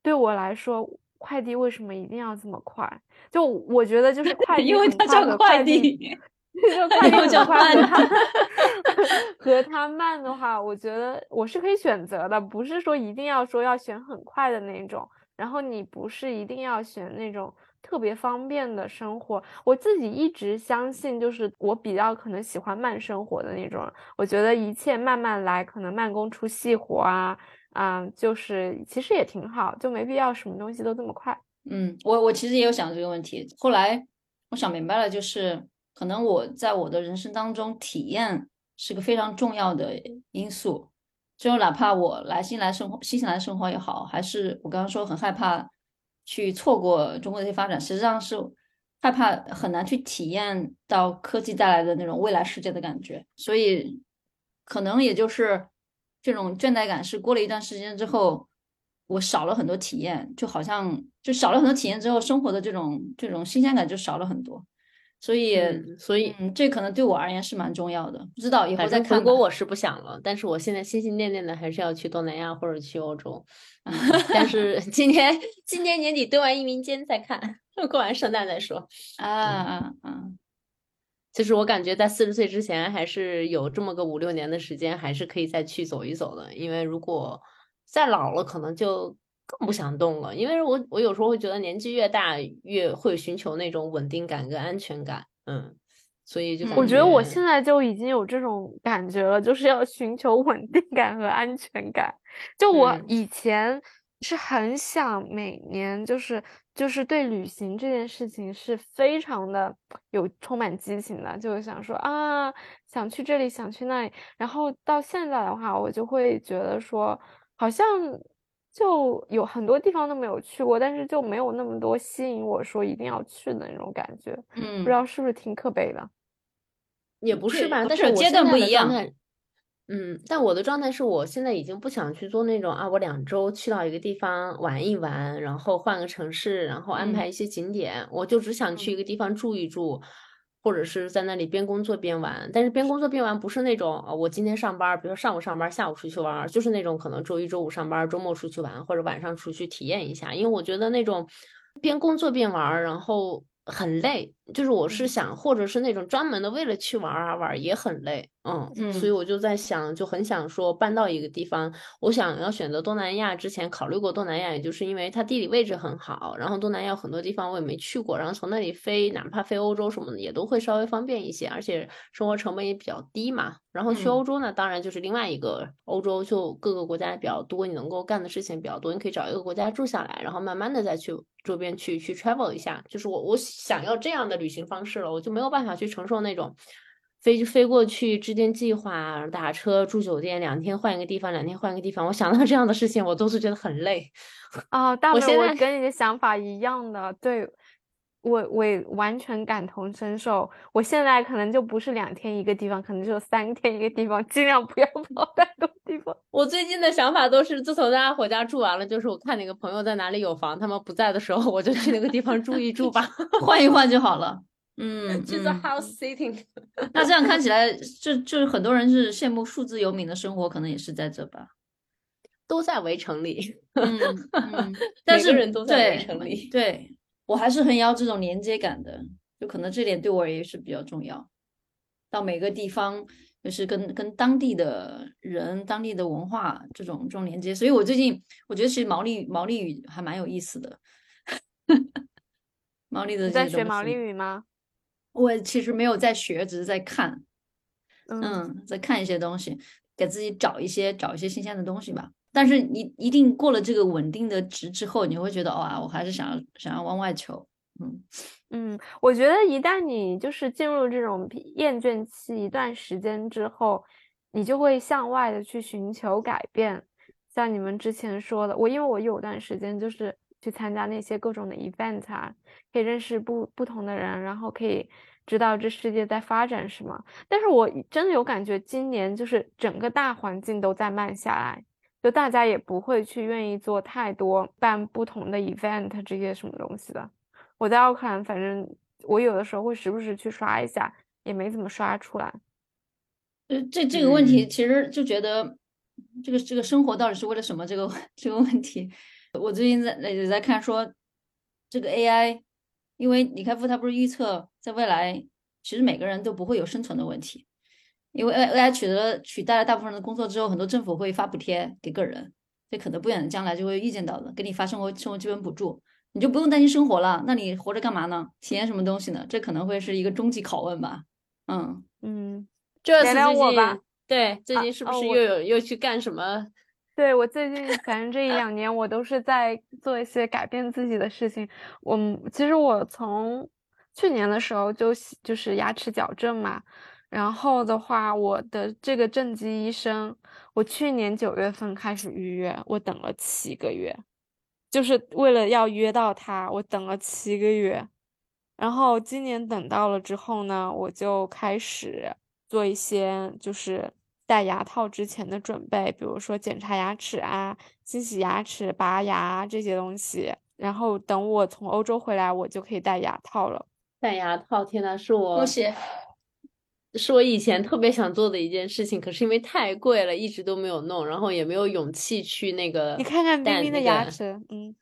对我来说，快递为什么一定要这么快？就我觉得就是快 递因为它叫快递。就快递又叫很快 和慢它和它慢的话，我觉得我是可以选择的，不是说一定要说要选很快的那种。然后你不是一定要选那种特别方便的生活。我自己一直相信，就是我比较可能喜欢慢生活的那种。我觉得一切慢慢来，可能慢工出细活啊，啊、就是其实也挺好，就没必要什么东西都这么快。嗯，我我其实也有想这个问题，后来我想明白了，就是可能我在我的人生当中体验是个非常重要的因素，就哪怕我来新来生活，新西兰生活也好，还是我刚刚说很害怕去错过中国的一些发展，实际上是害怕很难去体验到科技带来的那种未来世界的感觉，所以可能也就是这种倦怠感是过了一段时间之后。我少了很多体验，就好像就少了很多体验之后，生活的这种这种新鲜感就少了很多，所以嗯所以嗯，这可能对我而言是蛮重要的。不知道以后再看吧。回国我是不想了，但是我现在心心念念的还是要去东南亚或者去欧洲。嗯，但是 今年今年年底蹲完移民监再看，过完圣诞再说。啊啊啊！就是我感觉在四十岁之前，还是有这么个五六年的时间，还是可以再去走一走的。因为如果再老了，可能就更不想动了。因为我我有时候会觉得年纪越大，越会寻求那种稳定感跟安全感。嗯，所以就感我觉得我现在就已经有这种感觉了，就是要寻求稳定感和安全感。就我嗯以前是很想每年就是就是对旅行这件事情是非常的有充满激情的，就是想说啊，想去这里，想去那里。然后到现在的话，我就会觉得说，好像就有很多地方都没有去过，但是就没有那么多吸引我说一定要去的那种感觉。嗯不知道是不是挺可悲的？也不是吧，但是阶但是我现在段不一样的状态，嗯，但我的状态是我现在已经不想去做那种啊，我两周去到一个地方玩一玩，然后换个城市，然后安嗯排一些景点，我就只想去一个地方住一住，或者是在那里边工作边玩。但是边工作边玩不是那种啊，我今天上班，比如说上午上班，下午出去玩，就是那种可能周一周五上班，周末出去玩，或者晚上出去体验一下。因为我觉得那种边工作边玩，然后很累，就是我是嗯。想，或者是那种专门的为了去玩儿而玩也很累，嗯，所以嗯。我就在想，就很想说搬到一个地方，我想要选择东南亚，之前考虑过东南亚，也就是因为它地理位置很好，然后东南亚有很多地方我也没去过，然后从那里飞，哪怕飞欧洲什么的也都会稍微方便一些，而且生活成本也比较低嘛。然后去嗯。欧洲呢，当然就是另外一个欧洲，就各个国家也比较多，你能够干的事情比较多，你可以找一个国家住下来，然后慢慢的再去周边去去 travel 一下，就是我我想要这样的旅行方式了，我就没有办法去承受那种。飞飞过去，制定计划，打车住酒店，两天换一个地方，两天换一个地方。我想到这样的事情，我都是觉得很累。啊，大美，我我现在跟你的想法一样的，对，我我也完全感同身受。我现在可能就不是两天一个地方，可能就三天一个地方，尽量不要跑太多地方。我最近的想法都是，自从在阿火家住完了，就是我看哪个朋友在哪里有房，他们不在的时候，我就去那个地方住一住吧，换一换就好了。嗯，就做嗯 house sitting。那这样看起来，就就是很多人是羡慕数字游民的生活，可能也是在这吧。都在围城里。嗯嗯，但是人都在围对城里对我还是很要这种连接感的，就可能这点对我也是比较重要。到每个地方，就是跟跟当地的人、当地的文化这种这种连接，所以我最近我觉得其实毛利毛利语还蛮有意思的。毛利的你在学毛利语吗？我其实没有在学，只是在看。嗯，嗯，在看一些东西，给自己找一些找一些新鲜的东西吧。但是你一定过了这个稳定的值之后，你会觉得哇，我还是想要想要往外求。嗯嗯，我觉得一旦你就是进入这种厌倦期一段时间之后，你就会向外的去寻求改变。像你们之前说的，我因为我有段时间就是去参加那些各种的 event 啊，可以认识不不同的人，然后可以知道这世界在发展什么。但是我真的有感觉，今年就是整个大环境都在慢下来，就大家也不会去愿意做太多办不同的 event 这些什么东西的。我在奥克兰，反正我有的时候会时不时去刷一下，也没怎么刷出来。呃，这这个问题嗯其实就觉得，这个这个生活到底是为了什么？这个这个问题，我最近在也在看说，这个 AI，因为李开复他不是预测在未来，其实每个人都不会有生存的问题，因为 AI AI 取得了取代了大部分人的工作之后，很多政府会发补贴给个人，这可能不远的将来就会预见到的，给你发生活生活基本补助，你就不用担心生活了，那你活着干嘛呢？体验什么东西呢？这可能会是一个终极拷问吧。嗯。嗯，这聊聊次最我吧近对最啊近是不是又有又去干什么？对，我最近反正这一两年我都是在做一些改变自己的事情。我其实我从去年的时候就就是牙齿矫正嘛，然后的话，我的这个正畸医生，我去年九月份开始预约，我等了七个月，就是为了要约到他，我等了七个月。然后今年等到了之后呢，我就开始做一些就是戴牙套之前的准备，比如说检查牙齿啊、清洗牙齿、拔牙这些东西。然后等我从欧洲回来，我就可以戴牙套了。戴牙套，天呐，是我恭喜！是我以前特别想做的一件事情，可是因为太贵了，一直都没有弄，然后也没有勇气去那个你看看冰冰的牙齿，嗯，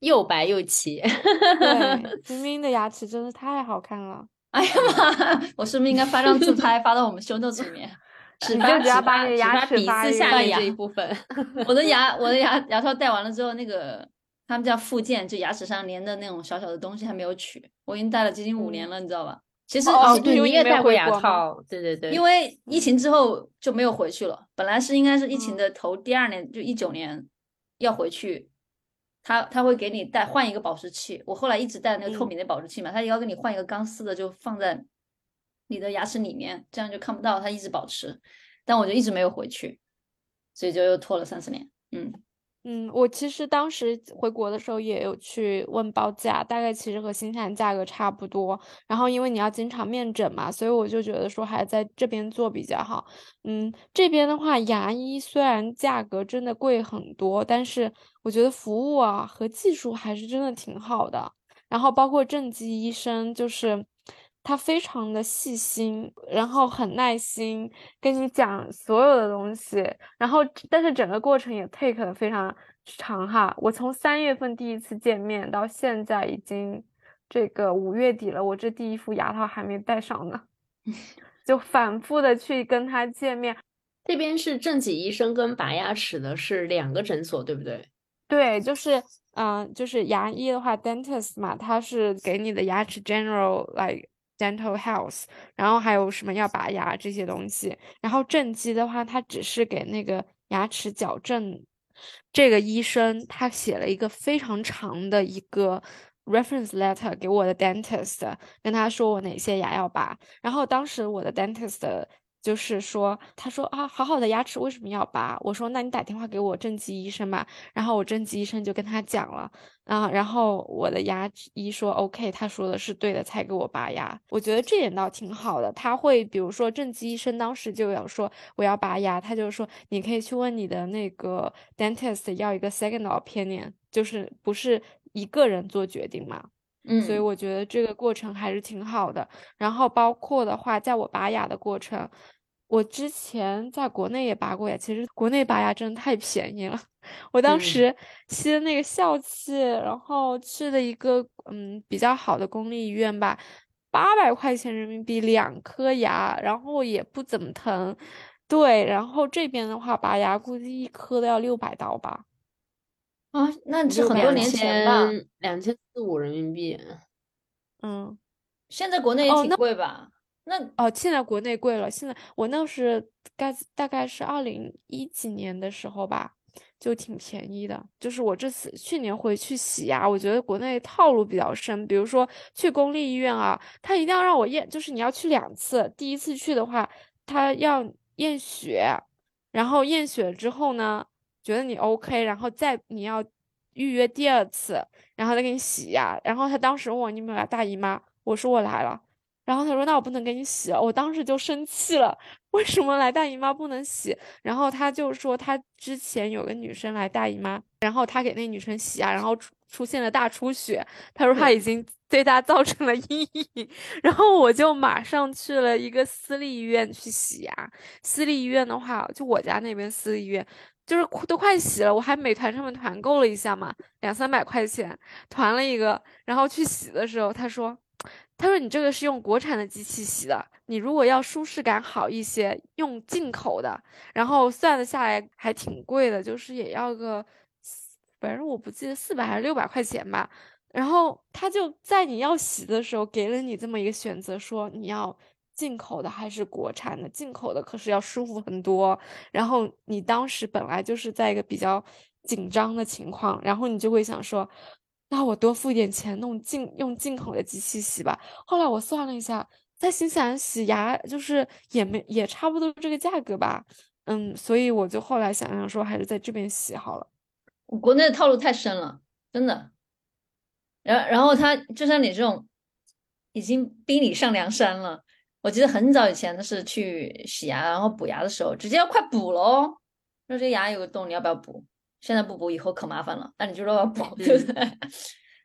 又白又齐。对，冰冰的牙齿真的太好看了。哎呀妈！我是不是应该发张自拍发到我们 show notes 里面？只你就只要发只发把你的牙只发鼻齿下面这一部分。我的牙，我的牙牙套戴完了之后，那个他们叫附件，就牙齿上连的那种小小的东西还没有取，我已经戴了接近五年了，你知道吧？其实哦对，你也戴过牙套，对对对。因为疫情之后就没有回去了，本来是应该是疫情嗯的头第二年，就一九年要回去，他他会给你带换一个保湿器，我后来一直戴那个透嗯明的保湿器嘛，他也要给你换一个钢丝的，就放在你的牙齿里面，这样就看不到，它一直保持，但我就一直没有回去，所以就又拖了三四年，嗯。嗯，我其实当时回国的时候也有去问报价，大概其实和新西兰价格差不多。然后因为你要经常面诊嘛，所以我就觉得说还在这边做比较好。嗯，这边的话，牙医虽然价格真的贵很多，但是我觉得服务啊和技术还是真的挺好的。然后包括正畸医生，就是他非常的细心，然后很耐心跟你讲所有的东西，然后但是整个过程也 take 的非常长哈。我从三月份第一次见面到现在已经这个五月底了，我这第一副牙套还没戴上呢，就反复的去跟他见面。这边是正畸医生跟拔牙齿的是两个诊所，对不对？对，就是，嗯、就是牙医的话，dentist 嘛，他是给你的牙齿 general like dental health，然后还有什么要拔牙这些东西。然后正畸的话，他只是给那个牙齿矫正。这个医生他写了一个非常长的一个 reference letter 给我的 dentist，跟他说我哪些牙要拔。然后当时我的 dentist 就是说，他说啊，好好的牙齿为什么要拔？我说那你打电话给我正畸医生吧。然后我正畸医生就跟他讲了，啊，然后我的牙医说 OK，他说的是对的，才给我拔牙。我觉得这点倒挺好的，他会比如说正畸医生当时就有说我要拔牙，他就说你可以去问你的那个 dentist 要一个 second opinion，就是不是一个人做决定嘛。嗯，所以我觉得这个过程还是挺好的。然后包括的话，在我拔牙的过程，我之前在国内也拔过牙，其实国内拔牙真的太便宜了。我当嗯时吸的那个笑气，然后去了一个嗯比较好的公立医院吧，八百块钱人民币两颗牙，然后也不怎么疼。对，然后这边的话，拔牙估计一颗都要六百刀吧。啊，那是六百两很多年前吧？两千四五人民币。嗯。现在国内也挺贵吧？那哦，现在国内贵了。现在我那是该大概是二零一几年的时候吧，就挺便宜的。就是我这次去年回去洗牙，我觉得国内套路比较深。比如说去公立医院啊，他一定要让我验，就是你要去两次。第一次去的话，他要验血，然后验血之后呢，觉得你 OK，然后再你要预约第二次，然后再给你洗牙。然后他当时问我你有没有来大姨妈，我说我来了。然后他说那我不能给你洗，我当时就生气了，为什么来大姨妈不能洗？然后他就说他之前有个女生来大姨妈，然后他给那女生洗牙，然后出出现了大出血，他说他已经对他造成了阴影，然后我就马上去了一个私立医院去洗牙，私立医院的话，就我家那边私立医院。就是都快洗了，我还美团上面团购了一下嘛，两三百块钱团了一个，然后去洗的时候，他说，他说你这个是用国产的机器洗的，你如果要舒适感好一些，用进口的，然后算了下来还挺贵的，就是也要个，反正我不记得四百还是六百块钱吧，然后他就在你要洗的时候给了你这么一个选择，说你要。进口的还是国产的？进口的可是要舒服很多。然后你当时本来就是在一个比较紧张的情况，然后你就会想说，那我多付一点钱弄进用进口的机器洗吧。后来我算了一下，在新西兰洗牙就是也没也差不多这个价格吧。嗯，所以我就后来想想说，还是在这边洗好了。国内的套路太深了，真的。然然后他就像你这种，已经逼你上梁山了。我记得很早以前的是去洗牙，然后补牙的时候，直接要快补了哦。说这牙有个洞，你要不要补？现在不补，以后可麻烦了。那你就说要补，对不对？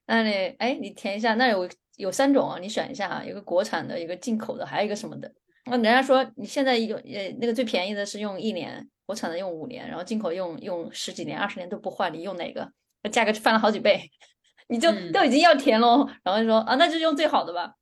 那你哎，你填一下，那有有三种啊，你选一下啊，有个国产的，一个进口的，还有一个什么的。那人家说你现在用呃那个最便宜的是用一年，国产的用五年，然后进口用用十几年、二十年都不换，你用哪个？那价格就翻了好几倍，你就都已经要填喽。然后就说啊，那就用最好的吧。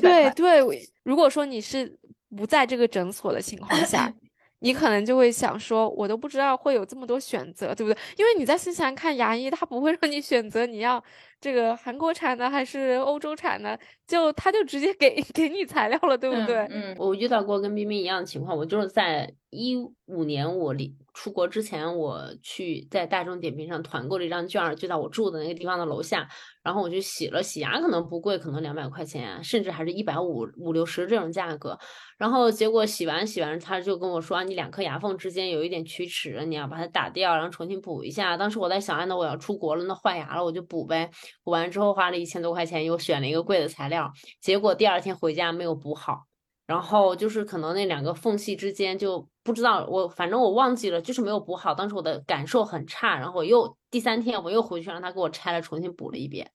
对对，如果说你是不在这个诊所的情况下，你可能就会想说，我都不知道会有这么多选择，对不对？因为你在新西兰看牙医，他不会让你选择你要这个韩国产的还是欧洲产的，就他就直接给 给你材料了，对不对？嗯，我遇到过跟冰冰一样的情况，我就是在一五年我离出国之前，我去在大众点评上团购了一张券，就在我住的那个地方的楼下。然后我就洗了洗牙，可能不贵，可能两百块钱，甚至还是一百五五六十这种价格。然后结果洗完洗完，他就跟我说，你两颗牙缝之间有一点龋齿，你要把它打掉，然后重新补一下。当时我在想，那我要出国了，那坏牙了，我就补呗。补完之后花了一千多块钱，又选了一个贵的材料，结果第二天回家没有补好。然后就是可能那两个缝隙之间就不知道我，反正我忘记了，就是没有补好。当时我的感受很差，然后我又第三天我又回去让他给我拆了，重新补了一遍。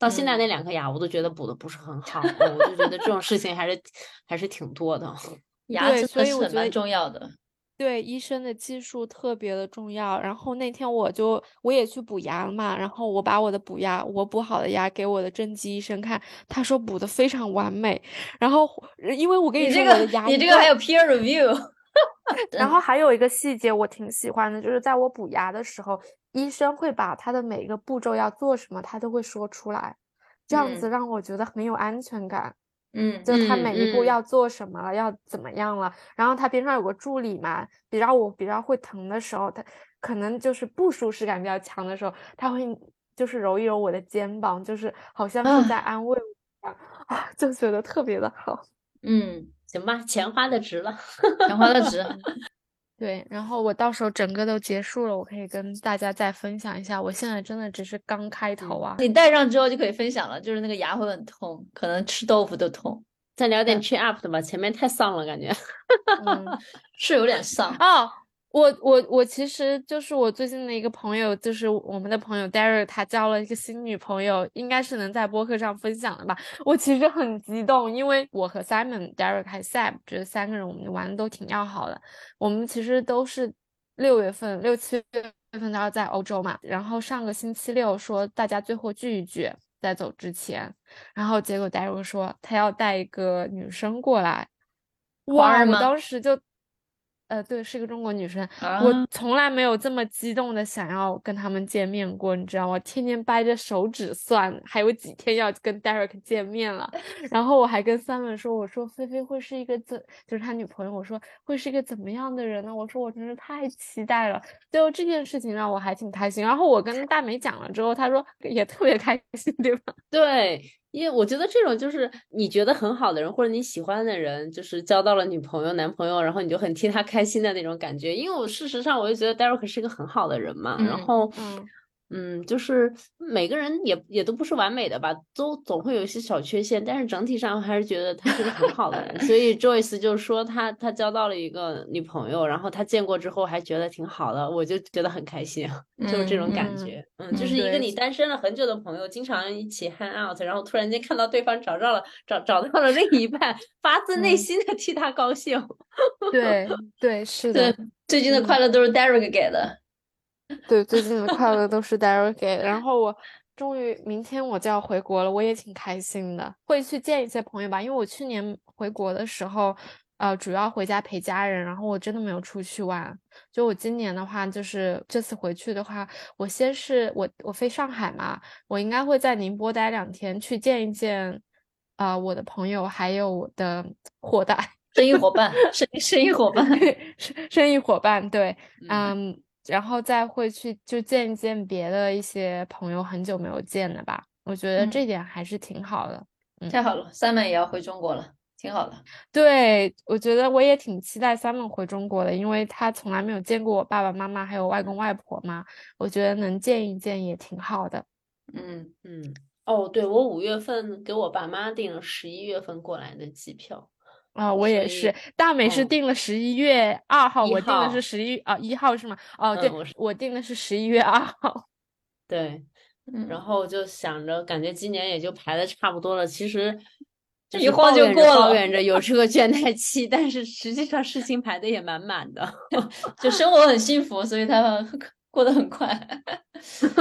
到现在那两颗牙我都觉得补的不是很好，我就觉得这种事情还是还是挺多的。牙真的是蛮重要的。对医生的技术特别的重要。然后那天我就我也去补牙了嘛，然后我把我的补牙我补好的牙给我的正畸医生看，他说补的非常完美。然后因为我跟你说我的牙，你这个还有 peer review。然后还有一个细节我挺喜欢的，就是在我补牙的时候，医生会把他的每一个步骤要做什么，他都会说出来，这样子让我觉得很有安全感。嗯，就他每一步要做什么了，要怎么样了。然后他边上有个助理嘛，比较我比较会疼的时候，他可能就是不舒适感比较强的时候，他会就是揉一揉我的肩膀，就是好像是在安慰我一样 啊，就觉得特别的好。嗯，行吧，钱花的值了，钱花的值。对，然后我到时候整个都结束了，我可以跟大家再分享一下。我现在真的只是刚开头啊！你戴上之后就可以分享了，就是那个牙会很痛，可能吃豆腐都痛。再聊点 cheer up 的吧，前面太丧了，感觉。嗯，是有点丧哦。我我我其实就是我最近的一个朋友，就是我们的朋友 Derek，他交了一个新女朋友，应该是能在播客上分享的吧。我其实很激动，因为我和 Simon、Derek 还 Sam，觉得三个人我们玩的都挺要好的。我们其实都是六月份、六七月份都要在欧洲嘛，然后上个星期六说大家最后聚一聚，在走之前，然后结果 Derek 说他要带一个女生过来，哇！我当时就。呃，对，是一个中国女生。我从来没有这么激动的想要跟他们见面过，你知道吗？天天掰着手指算，还有几天要跟 Derek 见面了。然后我还跟 Simon 说：“我说菲菲会是一个怎，就是他女朋友，我说会是一个怎么样的人呢？我说我真是太期待了。最后这件事情让我还挺开心。然后我跟大美讲了之后，她说也特别开心，对吧？对。”因为我觉得这种就是你觉得很好的人，或者你喜欢的人，就是交到了女朋友、男朋友，然后你就很替他 开心的那种感觉。因为我事实上我就觉得 Derek 是一个很好的人嘛，然后，嗯，就是每个人也也都不是完美的吧，都总会有一些小缺陷，但是整体上还是觉得他是个很好的人。所以 Joyce 就说他他交到了一个女朋友，然后他见过之后还觉得挺好的，我就觉得很开心，就是这种感嗯觉。嗯，就是一个你单身了很久的朋友，经常一起 hang out，然后突然间看到对方找到了找找到了另一半，发自内嗯心的替他高兴。对对是对的，，最近的嗯快乐都是 Derek 给的。对，最近的快乐都是 Derek 给的。然后我终于明天我就要回国了，我也挺开心的，会去见一些朋友吧。因为我去年回国的时候，呃，主要回家陪家人，然后我真的没有出去玩。就我今年的话，就是这次回去的话，我先是我我飞上海嘛，我应该会在宁波待两天，去见一见，啊、我的朋友，还有我的伙伴。生意伙伴，生生意伙伴，生生意伙伴，对，嗯嗯，然后再会去就见一见别的一些朋友，很久没有见的吧，我觉得嗯这点还是挺好的。嗯太好了，Simon 也要回中国了，挺好的。对，我觉得我也挺期待 Simon 回中国的，因为他从来没有见过我爸爸妈妈还有外公外婆嘛，我觉得能见一见也挺好的。嗯，嗯，哦，对，我五月份给我爸妈订了十一月份过来的机票。啊、我也是，大美是嗯定了十一月二号，一我定的是十一啊一号是吗？哦，对嗯我，我定的是十一月二号。对，嗯然后就想着，感觉今年也就排的差不多了。其实 就是一晃就过了抱怨着有这个倦怠期，但是实际上事情排的也满满的。就生活很幸福，所以他 过得很快。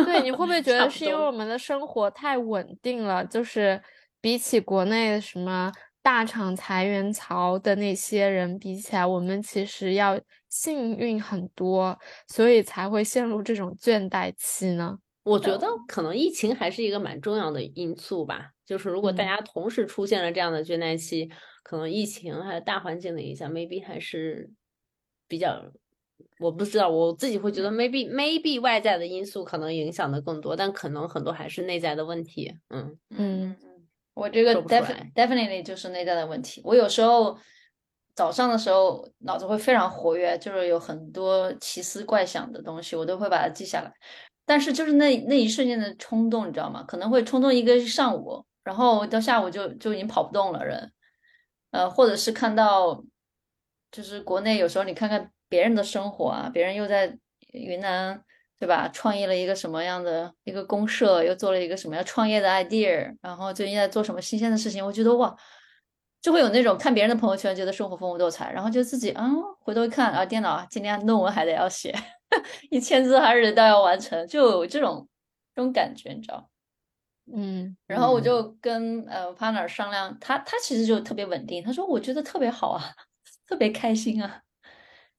对，你会不会觉得是因为我们的生活太稳定了？就是比起国内的什么大厂裁员潮的那些人比起来，我们其实要幸运很多，所以才会陷入这种倦怠期呢？我觉得可能疫情还是一个蛮重要的因素吧。就是如果大嗯家同时出现了这样的倦怠期，可能疫情还有大环境的影响，maybe 还是比较，我不知道，我自己会觉得 maybe maybe 外在的因素可能影响的更多，但可能很多还是内在的问题。嗯嗯嗯，我这个 definitely 就是内在的问题。我有时候早上的时候脑子会非常活跃，就是有很多奇思怪想的东西，我都会把它记下来。但是就是那那一瞬间的冲动，你知道吗？可能会冲动一个上午，然后到下午就就已经跑不动了人。呃，或者是看到，就是国内有时候你看看别人的生活啊，别人又在云南，对吧？创业了一个什么样的一个公社，又做了一个什么样创业的 idea，然后最近在做什么新鲜的事情，我觉得哇，就会有那种看别人的朋友圈，觉得生活丰富多彩，然后就自己嗯、回头一看啊，电脑今天论文还得要写，一千字还是得要完成，就有这种这种感觉，你知道。嗯然后我嗯就跟呃 partner 商量，他他其实就特别稳定，他说我觉得特别好啊，特别开心啊。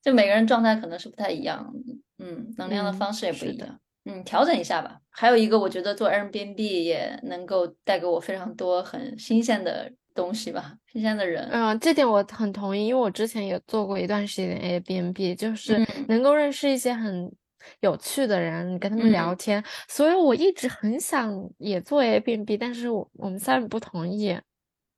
就每个人状态可能是不太一样，嗯，能量的嗯方式也不一样，嗯，调整一下吧。还有一个，我觉得做 Airbnb 也能够带给我非常多很新鲜的东西吧，新鲜的人，嗯，这点我很同意，因为我之前也做过一段时间 Airbnb，就是嗯能够认识一些很有趣的人，跟他们聊嗯天，所以我一直很想也做 Airbnb，但是我我们三人不同意。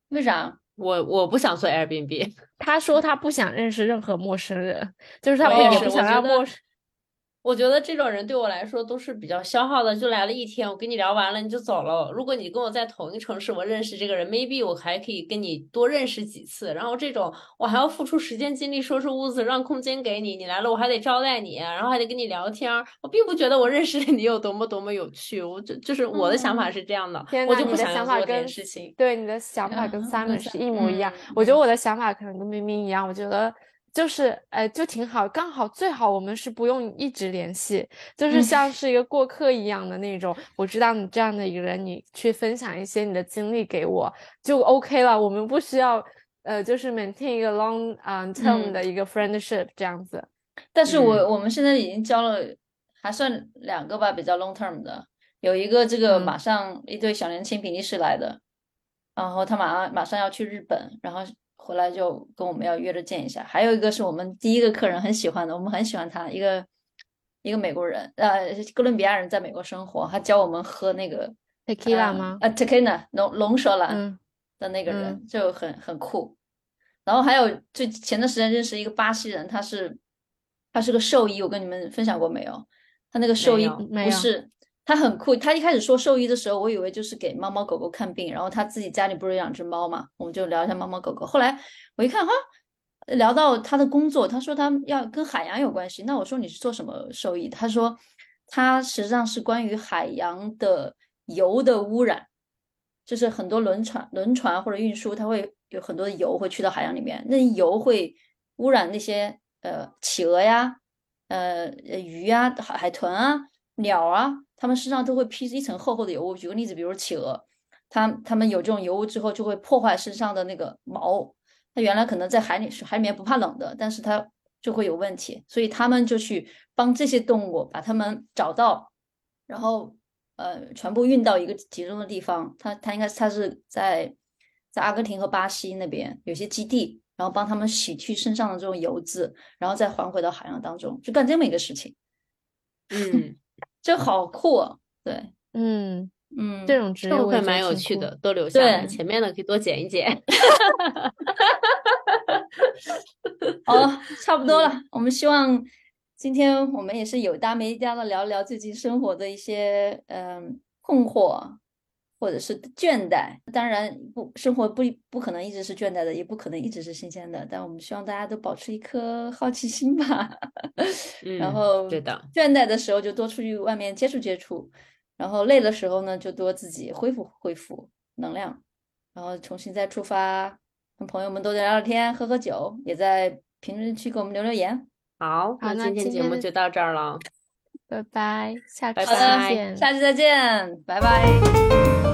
为啥？我我不想做 Airbnb，他说他不想认识任何陌生人，就是他也不想让陌生。我觉得这种人对我来说都是比较消耗的，就来了一天，我跟你聊完了你就走了。如果你跟我在同一个城市，我认识这个人，maybe 我还可以跟你多认识几次。然后这种我还要付出时间精力收拾屋子，让空间给你，你来了我还得招待你，然后还得跟你聊天儿。我并不觉得我认识你有多么多么有趣，我就就是我的想法嗯是这样的，我就不想做这件事情。对你的想法跟 嗯 Simon 是一 模一样。嗯我觉得我的想法可能跟冰冰一样，我觉得就是哎就挺好，刚好最好我们是不用一直联系，就是嗯像是一个过客一样的那种。我知道你这样的一个人，你去分享一些你的经历给我就 OK 了，我们不需要呃就是 maintain 一个 long 啊、term 嗯的一个 friendship 这样子。但是我、嗯我们现在已经交了，还算两个吧，比较 long term 的。有一个这个嗯马上一对小年轻比利时来的，然后他马上马上要去日本，然后回来就跟我们要约着见一下。还有一个是我们第一个客人很喜欢的，我们很喜欢他，一个一个美国人，呃，哥伦比亚人在美国生活，他教我们喝那个 Tequila 呃吗？呃，tequila 龙龙舌兰嗯的那个人、嗯就很很酷。然后还有最前段时间认识一个巴西人，他是他是个兽医，我跟你们分享过没有？他那个兽医不是他很酷。他一开始说兽医的时候，我以为就是给猫猫狗狗看病，然后他自己家里不是有养只猫嘛，我们就聊一下猫猫狗狗。后来我一看哈，聊到他的工作，他说他要跟海洋有关系。那我说你是做什么兽医？他说他实际上是关于海洋的油的污染，就是很多轮船、轮船或者运输，它会有很多的油会去到海洋里面，那油会污染那些呃企鹅呀、呃鱼呀、海海豚啊、鸟啊，它们身上都会披着一层厚厚的油。污举个例子，比如企鹅，它它们有这种油污之后，就会破坏身上的那个毛。它原来可能在海里海里面不怕冷的，但是它就会有问题，所以他们就去帮这些动物把它们找到，然后呃全部运到一个集中的地方。它它应该它是在在阿根廷和巴西那边有些基地，然后帮他们洗去身上的这种油渍，然后再还回到海洋当中，就干这么一个事情。嗯，这好酷啊！对，嗯，嗯，这种职业会蛮有趣的，都留下来，对前面的可以多剪一剪。好了，差不多了。我们希望今天我们也是有搭没搭的聊聊最近生活的一些嗯困惑，或者是倦怠。当然不，生活不不可能一直是倦怠的，也不可能一直是新鲜的。但我们希望大家都保持一颗好奇心吧。然嗯后对的，倦怠的时候就多出去外面接触接触，然后累的时候呢就多自己恢复恢复能量，然后重新再出发，跟朋友们多聊聊天，喝喝酒，也在评论区给我们留留言。好，好那今天今天的节目就到这儿了。拜拜，下期拜好的见。下期再见，拜拜。